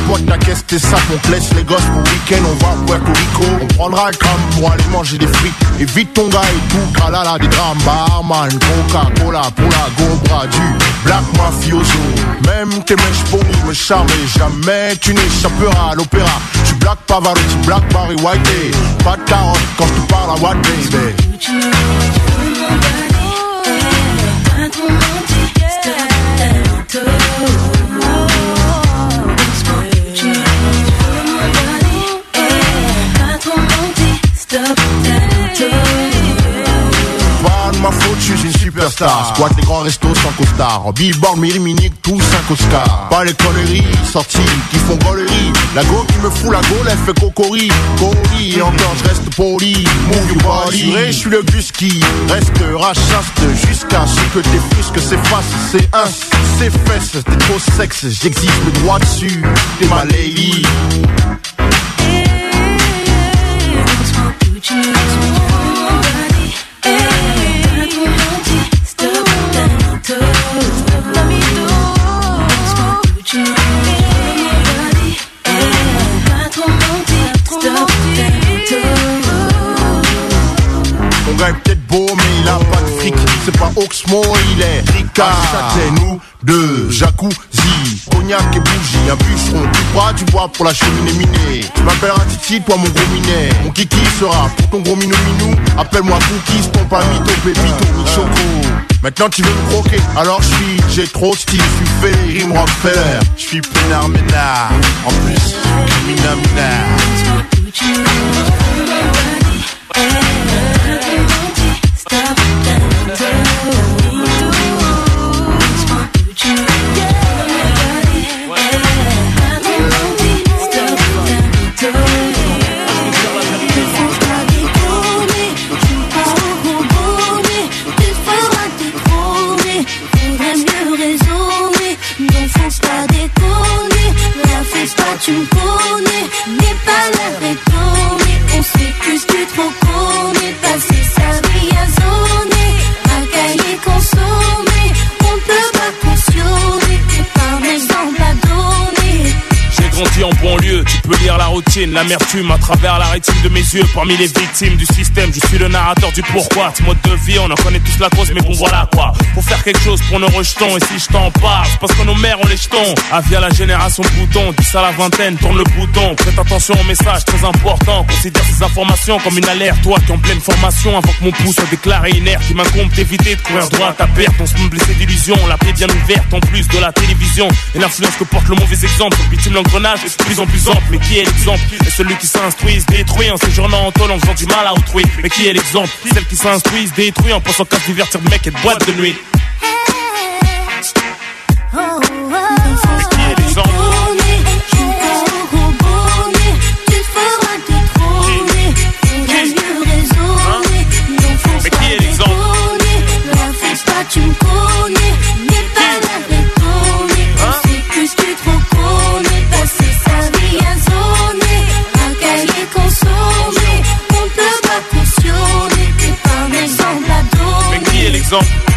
potes, ta caisse, tes sacs, on laisse les gosses pour week-end, on va à Puerto Rico. On prendra un gramme pour aller manger des frites. Évite ton gars et tout, tralala, des drames, barman, Coca-Cola pour la gobra du black mafioso. Même tes mèches pour me charmer, jamais tu n'échapperas à l'opéra. Tu black Pavarotti, black Barry White, pas de carotte quand je te parle à what baby. Superstar. Squat les grands restos sans costard. Billboard, Miriminique, tous 5 Oscars. Pas les conneries sorties qui font gaulerie. La go qui me fout la gaule, elle fait cocori. Cori, encore je reste poli. Move your body. Je suis le bus qui restera chaste jusqu'à ce que tes fusques s'effacent. C'est un, c'est fesses, t'es trop sexe. J'exige le droit dessus. T'es ma gars est peut-être beau, mais il a pas de fric. C'est pas Oxmo, il est Ricard. nous deux, jacuzzi, cognac et bougie. Un bûcheron, tu bois, tu bois pour la cheminée minée. Tu m'appelleras Titi, toi mon gros minet. Mon kiki sera pour ton gros minou minou. Appelle-moi Cookies, ton pas mytho, pépito, mi-choco. Maintenant tu veux me croquer, alors je suis, j'ai trop style, je suis Rim Rockefeller. Je suis pénard ménard, en plus, criminal Tu l'amertume à travers la rétine de mes yeux. Parmi les victimes du système, je suis le narrateur du pourquoi. Ce mode de vie, on en connaît tous la cause, mais bon voilà quoi. Faut faire quelque chose pour nos rejetons, et si je t'en parle, parce que nos mères ont les jetons. Avis à la génération bouton, 10 à la vingtaine, tourne le bouton. Prête attention au message très important, considère ces informations comme une alerte. Toi qui en pleine formation, avant que mon pouce soit déclaré inerte, il m'incombe d'éviter de courir droit à ta perte. On se blessé d'illusions, la plaie bien ouverte, en plus de la télévision. Et l'influence que porte le mauvais exemple, victime l'engrenage, prison en plus ample. Mais qui est l'exemple Et celui qui s'instruit se détruit en séjournant en tôle en faisant du mal à autrui. Mais qui est l'exemple? Celle qui s'instruit se détruit en pensant qu'à se divertir de mec et de boîte de nuit. Mais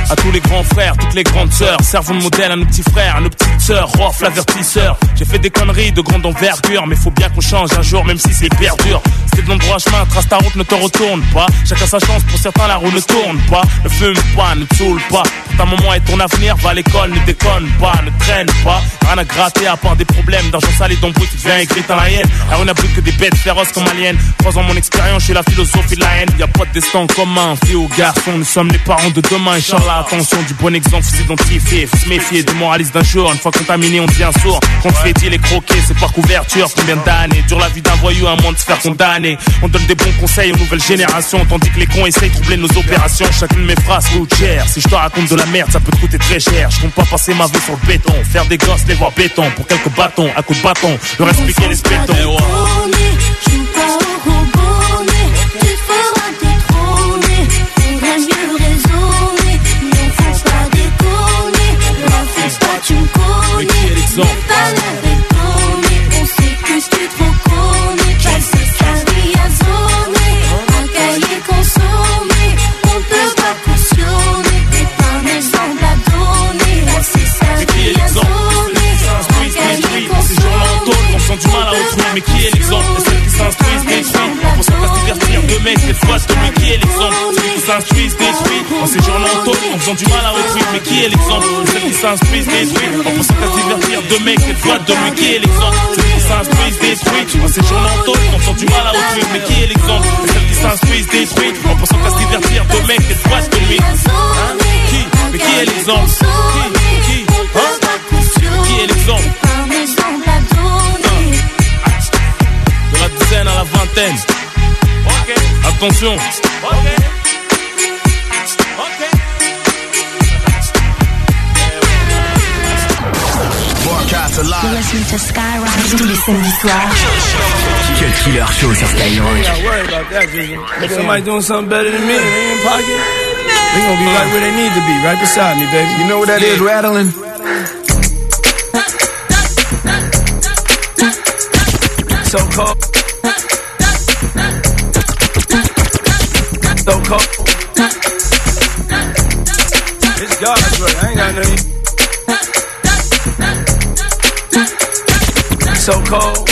à tous les grands frères, toutes les grandes sœurs, servons de modèle à nos petits frères, à nos petites sœurs, Rof, l'avertisseur. J'ai fait des conneries de grande envergure, mais faut bien qu'on change un jour, même si c'est hyper dur. C'était de l'endroit chemin, trace ta route, ne te retourne pas. Chacun sa chance, pour certains la roue ne tourne pas. Ne fume pas, ne saoule pas. Pour ta maman et ton avenir, va à l'école, ne déconne pas, ne traîne pas. Rien à gratter à part des problèmes d'argent sale et d'embrouille, tu deviens écrit dans la haine. Alors on n'a plus que des bêtes féroces comme aliens. Trois ans mon expérience, j'ai la philosophie de la haine. Y a pas de destin commun, fille ou garçon, nous sommes les parents de demain. Inch'Allah, attention, du bon exemple, faut s'identifier, faut se méfier du moraliste d'un jour. Une fois contaminé, on devient sourd. Quand tu fais les croquer, c'est par couverture. Combien d'années dure la vie d'un voyou, un moins de se faire condamner. On donne des bons conseils aux nouvelles générations, tandis que les cons essayent de troubler nos opérations. Chacune de mes phrases coûte cher. Si je te raconte de la merde, ça peut te coûter très cher. Je compte pas passer ma vie sur le béton, faire des gosses, les voir béton pour quelques bâtons, à coups de bâton, leur expliquer les spétons. Mais qui est l'exemple celles qui s'instruisent détruisent, en pensant qu'à se divertir de mecs, cette fois de lui, qui est l'exemple. Qui s'instruisent détruisent, en en en faisant du mal à autrui, mais qui est l'exemple celles qui s'instruisent détruisent, en pensant qu'à se divertir de mecs, cette fois de lui, qui est l'exemple. Qui s'instruisent détruisent, en en tôle, en faisant du mal à autrui, mais qui est l'exemple celles qui s'instruisent détruisent, en pensant qu'à se divertir de mecs, cette fois Hein? Qui? Mais qui est l'exemple? Attention. Broadcast alive. Tous les samedis soirs. Cut Killer show sur Skyrock. Not worried about that, Jiggy. If somebody doing something better than me, they in pocket. They gonna be right where they need to be, right beside me, baby. You know what that is, rattling? So cold. Cold.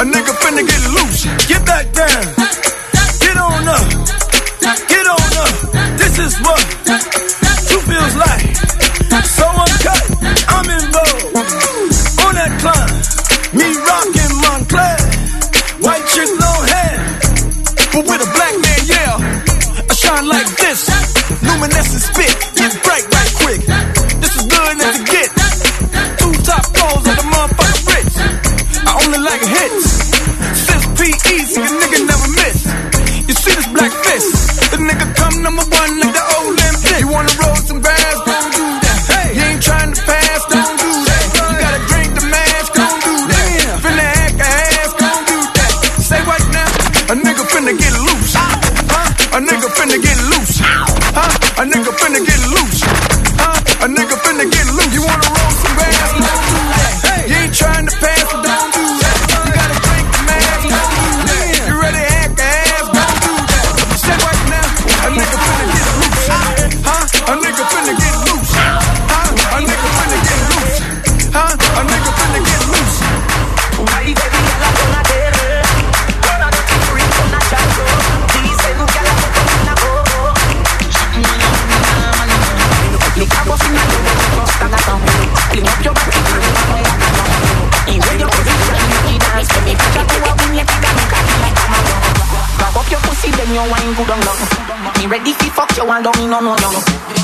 A nigga finna get loose. Get back down. Get on up. Get on up. This is what two feels like. So uncut, I'm involved. On that climb, me rockin' Moncler. White chick, long hair. But with a black man, yeah. I shine like this. Luminescent spit, you and don't me no no no.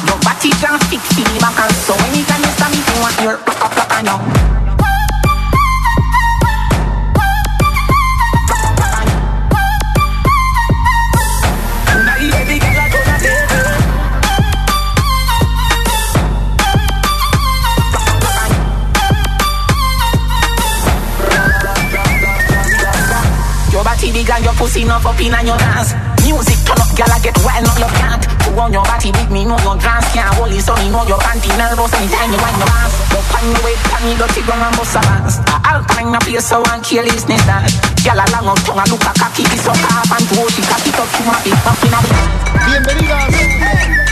Your body can fix me back and so anytime you stand me, you want your rock up rock and down. Your pussy not up in and your dance. Music turn up, girl, I get wild, no you can't. On your body big, me know your dance can't hold it, so me know your panty nervous anytime you wind your ass. Go pan your way, pan your dirty ground and bust a dance. Alpine a place so one carelessness that. Girl, a long up tongue and look a cocky, kiss up half and two, she cocky up to my big pumpkin up. Bienvenidas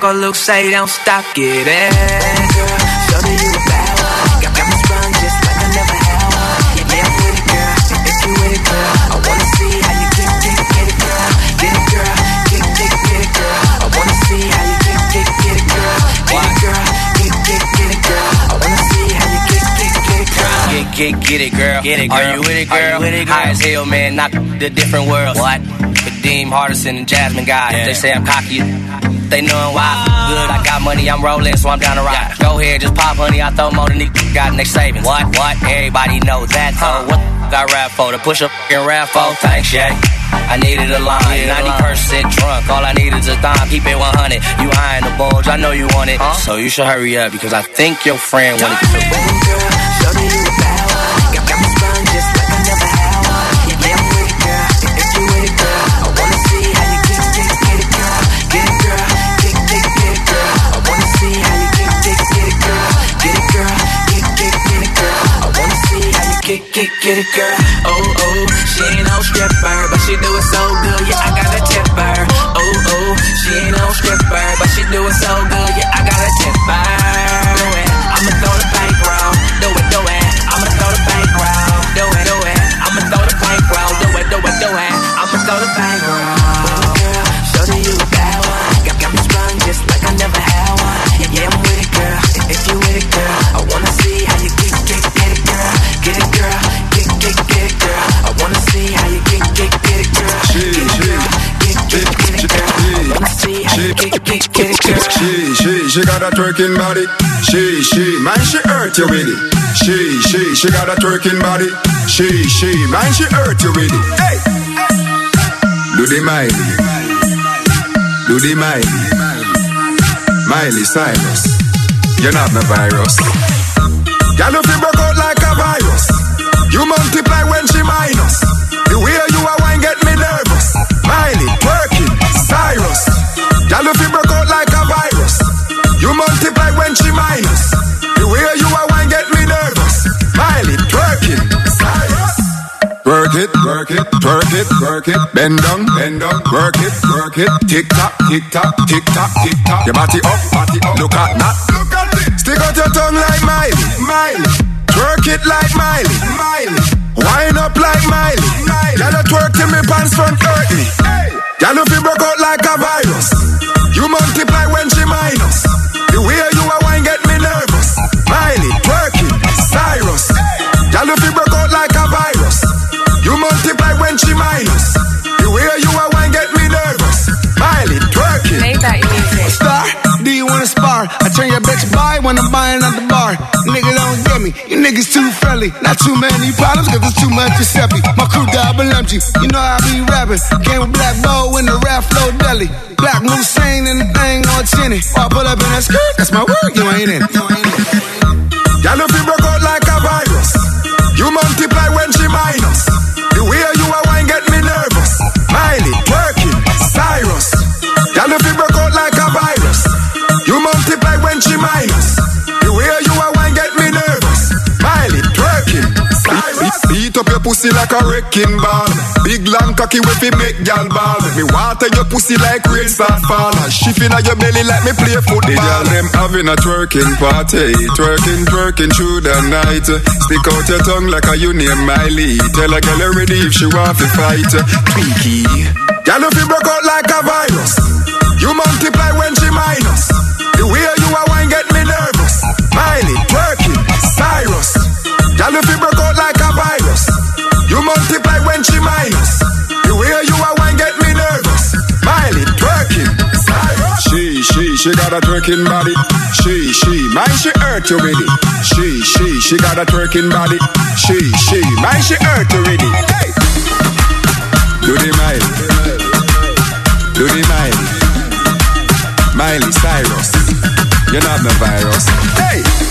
Like Uncle Luke say, don't stop, get it. Girl, you a bad one. Got, got me sprung just like I never had one. Yeah, yeah, I'm with it, girl. If you with it, girl, I wanna see how you get, get, get it, girl. Get it, girl. Get, get, get it, girl. I wanna see how you get, get, get it, girl. Get it, girl. Get, get, get it, girl. I wanna see how you get, get, get it, girl. Get, get, get it, girl. Get it, girl. Are you with it, girl? Are you with it, girl? High as hell, man. Not the different worlds. What? Kadeem Hardison and Jasmine Guy. They say I'm cocky. They knowin' why. Good, I got money, I'm rolling, so I'm down to ride. Go ahead, just pop, honey, I throw more than these got in their savings. What, what? Everybody know that, though. What the I rap for? To push a and rap for? Thanks, yeah. I needed a line, 90% drunk. All I need is a dime, keep it 100. You eyeing the bulge, I know you want it. So you should hurry up because I think your friend wanted to. Get, it, girl. Oh, oh, she ain't no stripper, but she do it so good. Yeah, I got a tipper. Oh, oh, she ain't no stripper, but she, got a twerking body. She, she, man, she hurt you with it. She, she, she got a twerking body. She, she, man, she hurt you with it. Hey, do the Miley, do the Miley, Miley Cyrus. You're not the virus. Girl, if you broke out like a virus, you multiply when she minus. The way you are wine get me nervous. Miley, twerking, Cyrus. Girl, if you broke multiply when she minus. The way you are wine get me nervous. Miley, twerking, Cyrus. Work it, work it, twerk it, work it, bend down, bend down, work it, work it, tick tock, tick tock, tick tock, tick tock. Your body up, body up, look at that, look at it. Stick out your tongue like Miley, Miley. Twerk it like Miley, Miley. Wind up like Miley, Miley. You twerk till me pants front hurt me. Girl, if you broke out like a virus, you multiply I turn your bitch by when I'm buying at the bar. Nigga don't get me, you niggas too friendly. Not too many problems, cause there's too much Giuseppe. My crew double empty, you know I be rapping. Came with Black Bow in the rap flow deli. Black Moussain and the thing on tinny. I pull up in that skirt, that's my word, you ain't in. Girl, if you broke out like a virus, you multiply when she minus. Your pussy like a wrecking ball. Big long cocky with me make gal ball. Me water your pussy like rain start fall. And shift inna your belly like me play football. The girl them having a twerking party, twerking, twerking through the night. Stick out your tongue like a you name Miley. Tell a girl you ready if she want to fight. Twinkie. Girl if you broke out like a virus, you multiply when she minus. The way you are wine get me nervous. Miley twerking, Cyrus. Girl if you broke out She, got a twerking body. She, she, man, she hurt you with it. She, she, she got a twerking body. She, she, man, she hurt you with it. Hey. Do the Miley. Do the Miley. Miley Cyrus. You're not the virus. Hey!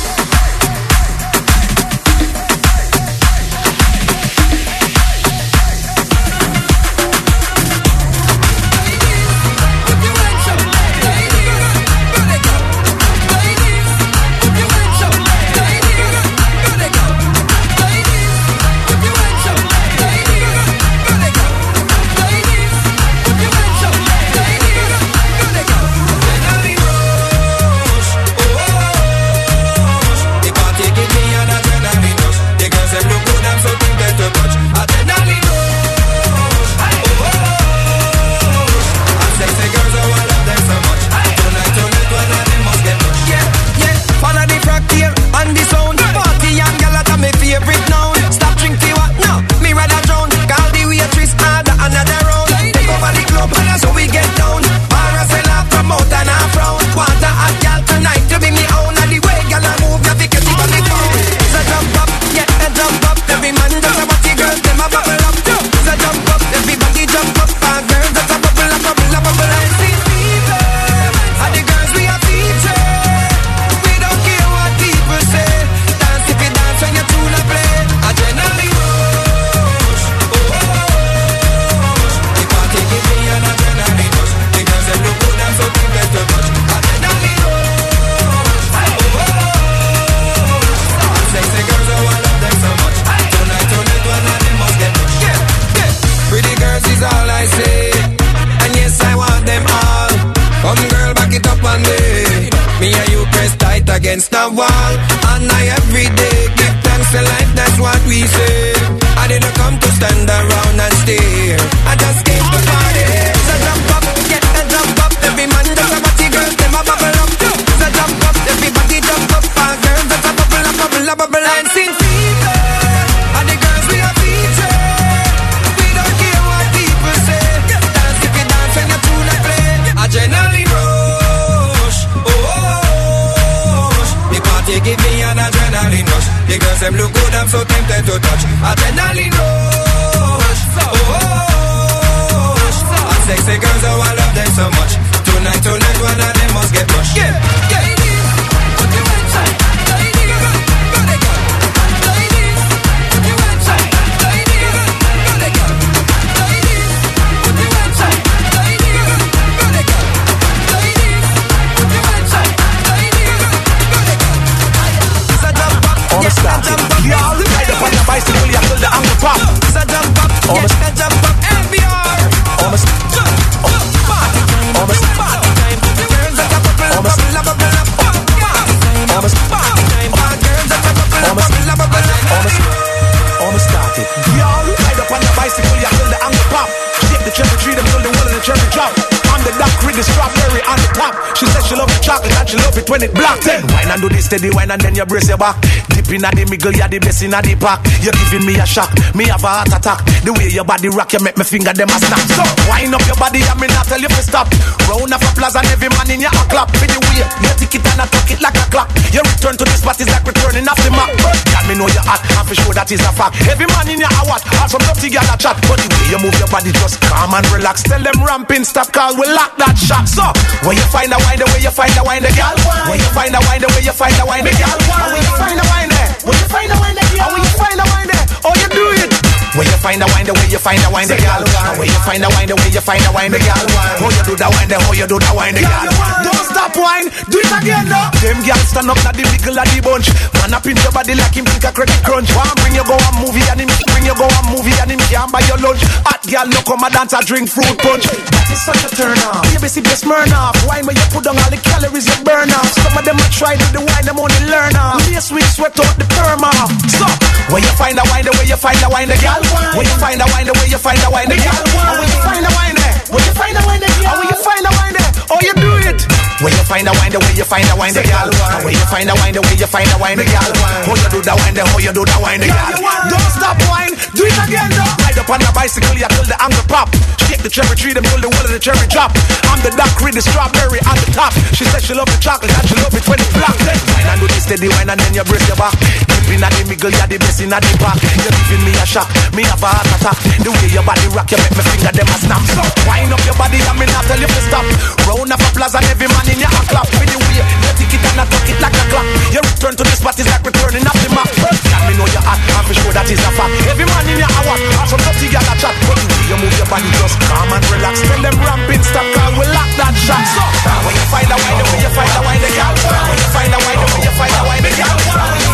Steady wine and then you brace your back. In at the middle, you're the best in the pack. You're giving me a shock, me have a heart attack. The way your body rock, you make me finger them a snap. So wind up your body and me not tell you to stop. Round of applause and every man in your a clap. With the way you tick it and I tuck it like a clock. Your return to this spot is like returning off the map. Got me know you're hot, and for sure that is a fact. Every man in your a what, all some dirty girl a chat. But the way you move your body, just calm and relax. Tell them ramping stop, call we lock that shot. So when you find a wine, the way you find a wine, the girl. When you find a wine, the way you find a wine, the girl. When you find a wine when you find a wine there, and when you find a wine there, oh you do it. When you find a wine, the way you find a wine, the girl. When you find a wine, the way you find a wine, the girl. How you do that wine, there, how you do that wine, the girl. Don't stop wine, do it again now. Them girls stand up at the middle of the bunch. Man up in your body like him think a credit crunch. One bring you go a movie and him bring you go a movie and him can't buy your lunch. Hot girl no come a dance a drink fruit punch. That is such a turn off. Baby see the smirn off. Wine where you put down all the calories you burn off. Some of them a try to the wine, them only learn off. This week sweat out the perm off. So where you find a wine, the way you find a wine, the girl. When you find a wine, the way you find a wine, the girl. When you find a wine there, when you find a wine, the girl. When you find a wine eh. there, oh you do it. When you find a wine, the way you find a wine, the girl. And when you find a wine, the way you find a wine, the girl. How you do that wine, the how you do that wine, the girl. Don't stop wine, do it again, though. Ride up on the bicycle, you till the angle pop. Shake the cherry tree, them till the wall of the cherry drop. I'm the dark with the strawberry on the top. She said she love the chocolate and she love it when it's black. Wine and do this steady wine and then you brace your back. Deep in the middle, you're the best in the back. You're giving me a shock, me have a heart attack. The way your body rock, you make me finger them a snap. So wind up your body and me not tell you to stop. Round of applause and every man in your clap. With the way you tick it and I tuck it like a clock. Your return to the spot is like returning off the map. Let me know you're hot, and for sure that is a fact. Every man in your what, have some dirty girl a chat. But the way you move your body, just calm and relax. Tell them ramping stop, call we lock that shot. So when you find a wine, the way you find a wine, the girl. When you find a wine, the way you find a wine, the girl.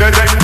Bring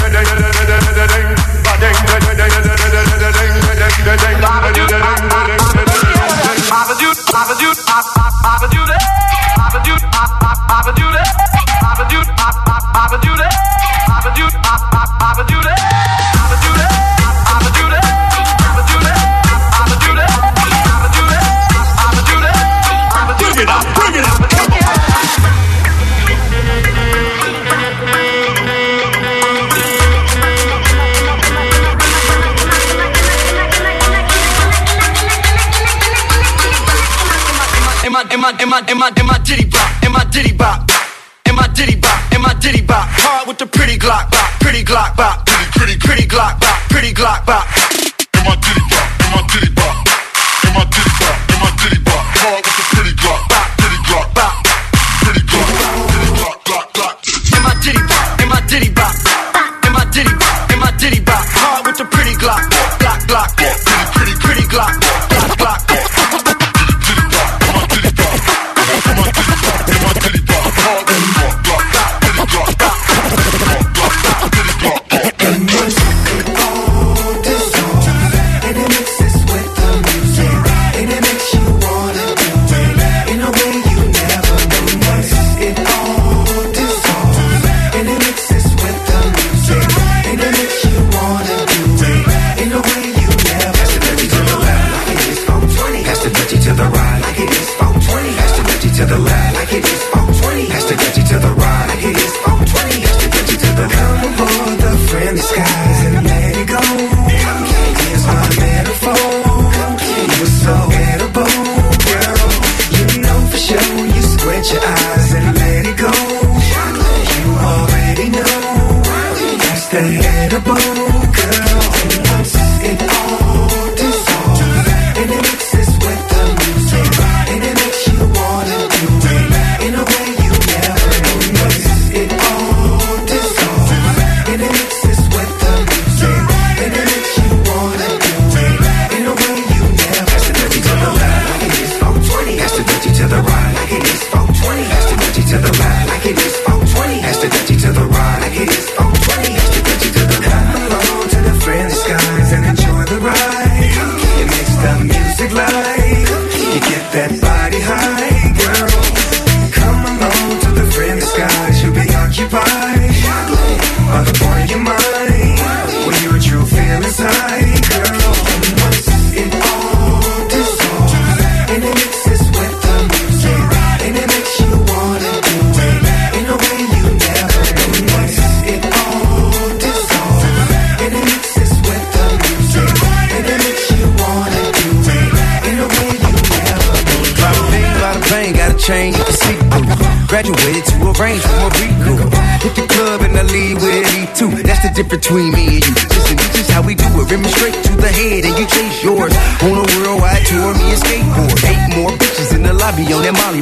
between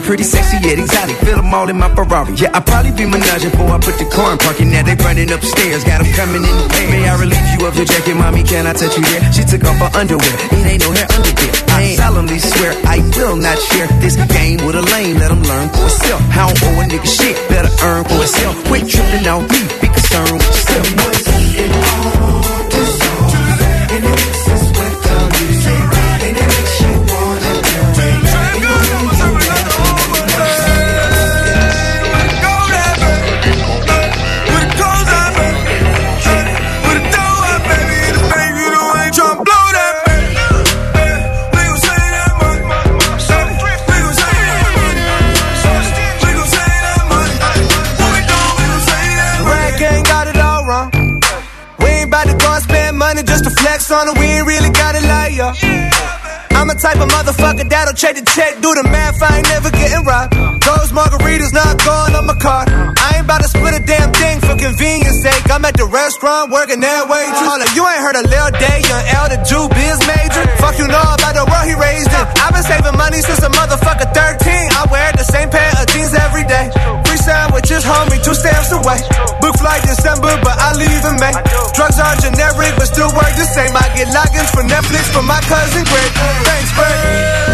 Pretty sexy yet exotic. Feel them all in my Ferrari. Yeah, I probably be menaging before I put the car in parking. Now they running upstairs. Got them coming in the pair. May I relieve you of your jacket, mommy? Can I touch you there? She took off her underwear. It ain't no hair under there. I solemnly swear I will not share this game with a lame. Let them learn for itself. How don't owe a nigga shit. Better earn for itself. Quit tripping on me. Be concerned with yourself. Rag type of motherfucker that'll check the check, do the math, I ain't never getting robbed. Those margaritas not going on my card. I ain't about to split a damn thing for convenience sake. I'm at the restaurant working that. Hold up, you ain't heard of Lil Day, young L, the Jew biz major. Fuck you know about the world he raised in. I've been saving money since a motherfucker 13. I wear the same pair of jeans every day. Free sandwiches, homie, two stamps away. In. Drugs are generic, but still work the same. I get logins for Netflix from my cousin Greg. Thanks, Greg.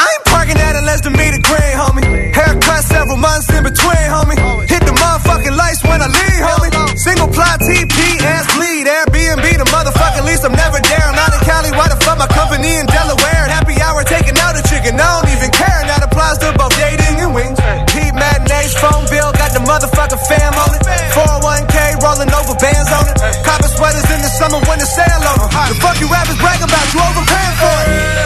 I ain't parking at it less than me to green, homie. Haircut several months in between, homie. Hit the motherfucking lights when I leave, homie. Single ply TP, ass bleed. Airbnb, the motherfucking lease. I'm never. I'm not in Cali. Why the fuck my company in Delaware? Happy hour taking out a chicken. I don't even care. That applies to both dating and wings. Heat matinees, phone bill. Got the motherfucking fam on it. 401k rolling over bands on it. Copper sweaters in the summer when the sale. The fuck you rappers brag about? You overpaying for it.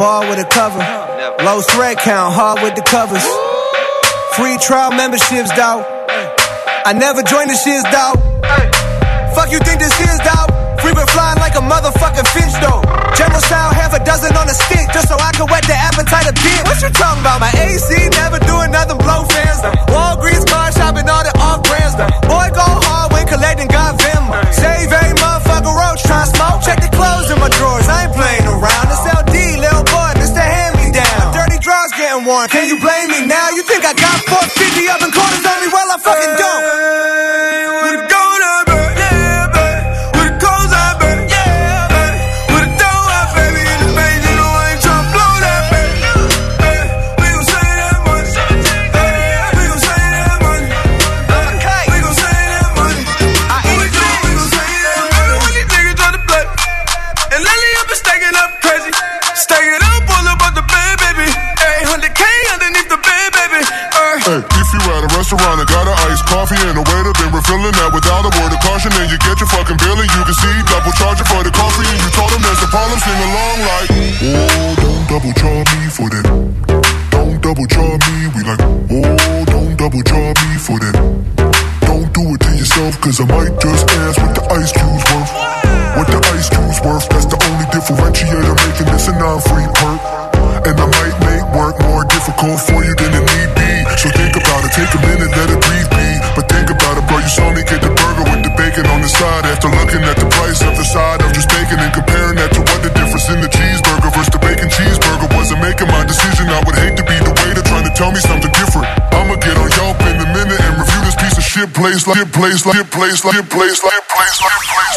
Ball with a cover. Low thread count, hard with the covers. Free trial memberships, dawg. I never joined the shits, dawg. Fuck you think this is, dawg? Free been flying like a motherfucking finch, though. General style, half a dozen on a stick, just so I can wet the appetite a bit. What you talking about? My AC never doing nothing, blow fans, though. Walgreens car shopping, all the off brands, though. Boy, go hard when collecting God Venmo. Save every motherfucker roach, try smoke. Check the clothes in my drawers, I ain't playing around. Worn. Can you blame me now? You think I got 450 up in corners on me? Well, I fucking don't. Hey, if you at a restaurant and got an iced coffee and a waiter been refilling that without a word of caution, then you get your fucking bill and you can see double charging for the coffee and you told them there's a problem. Sing along like, oh, don't double charge me for that. Don't double charge me. We like, oh, don't double charge me for that. Don't do it to yourself, cause I might just ask what the ice cube's worth. What the ice cube's worth, that's the only differentiator making this a non-free perk. And I might make work more difficult for you take a minute, let it breathe be. But think about it, bro, you saw me get the burger with the bacon on the side. After looking at the price of the side of just bacon and comparing that to what the difference in the cheeseburger versus the bacon cheeseburger wasn't making my decision. I would hate to be the waiter trying to tell me something different. I'ma get on Yelp in a minute and review this piece of shit place like shit place like shit place like shit place like shit place like shit place.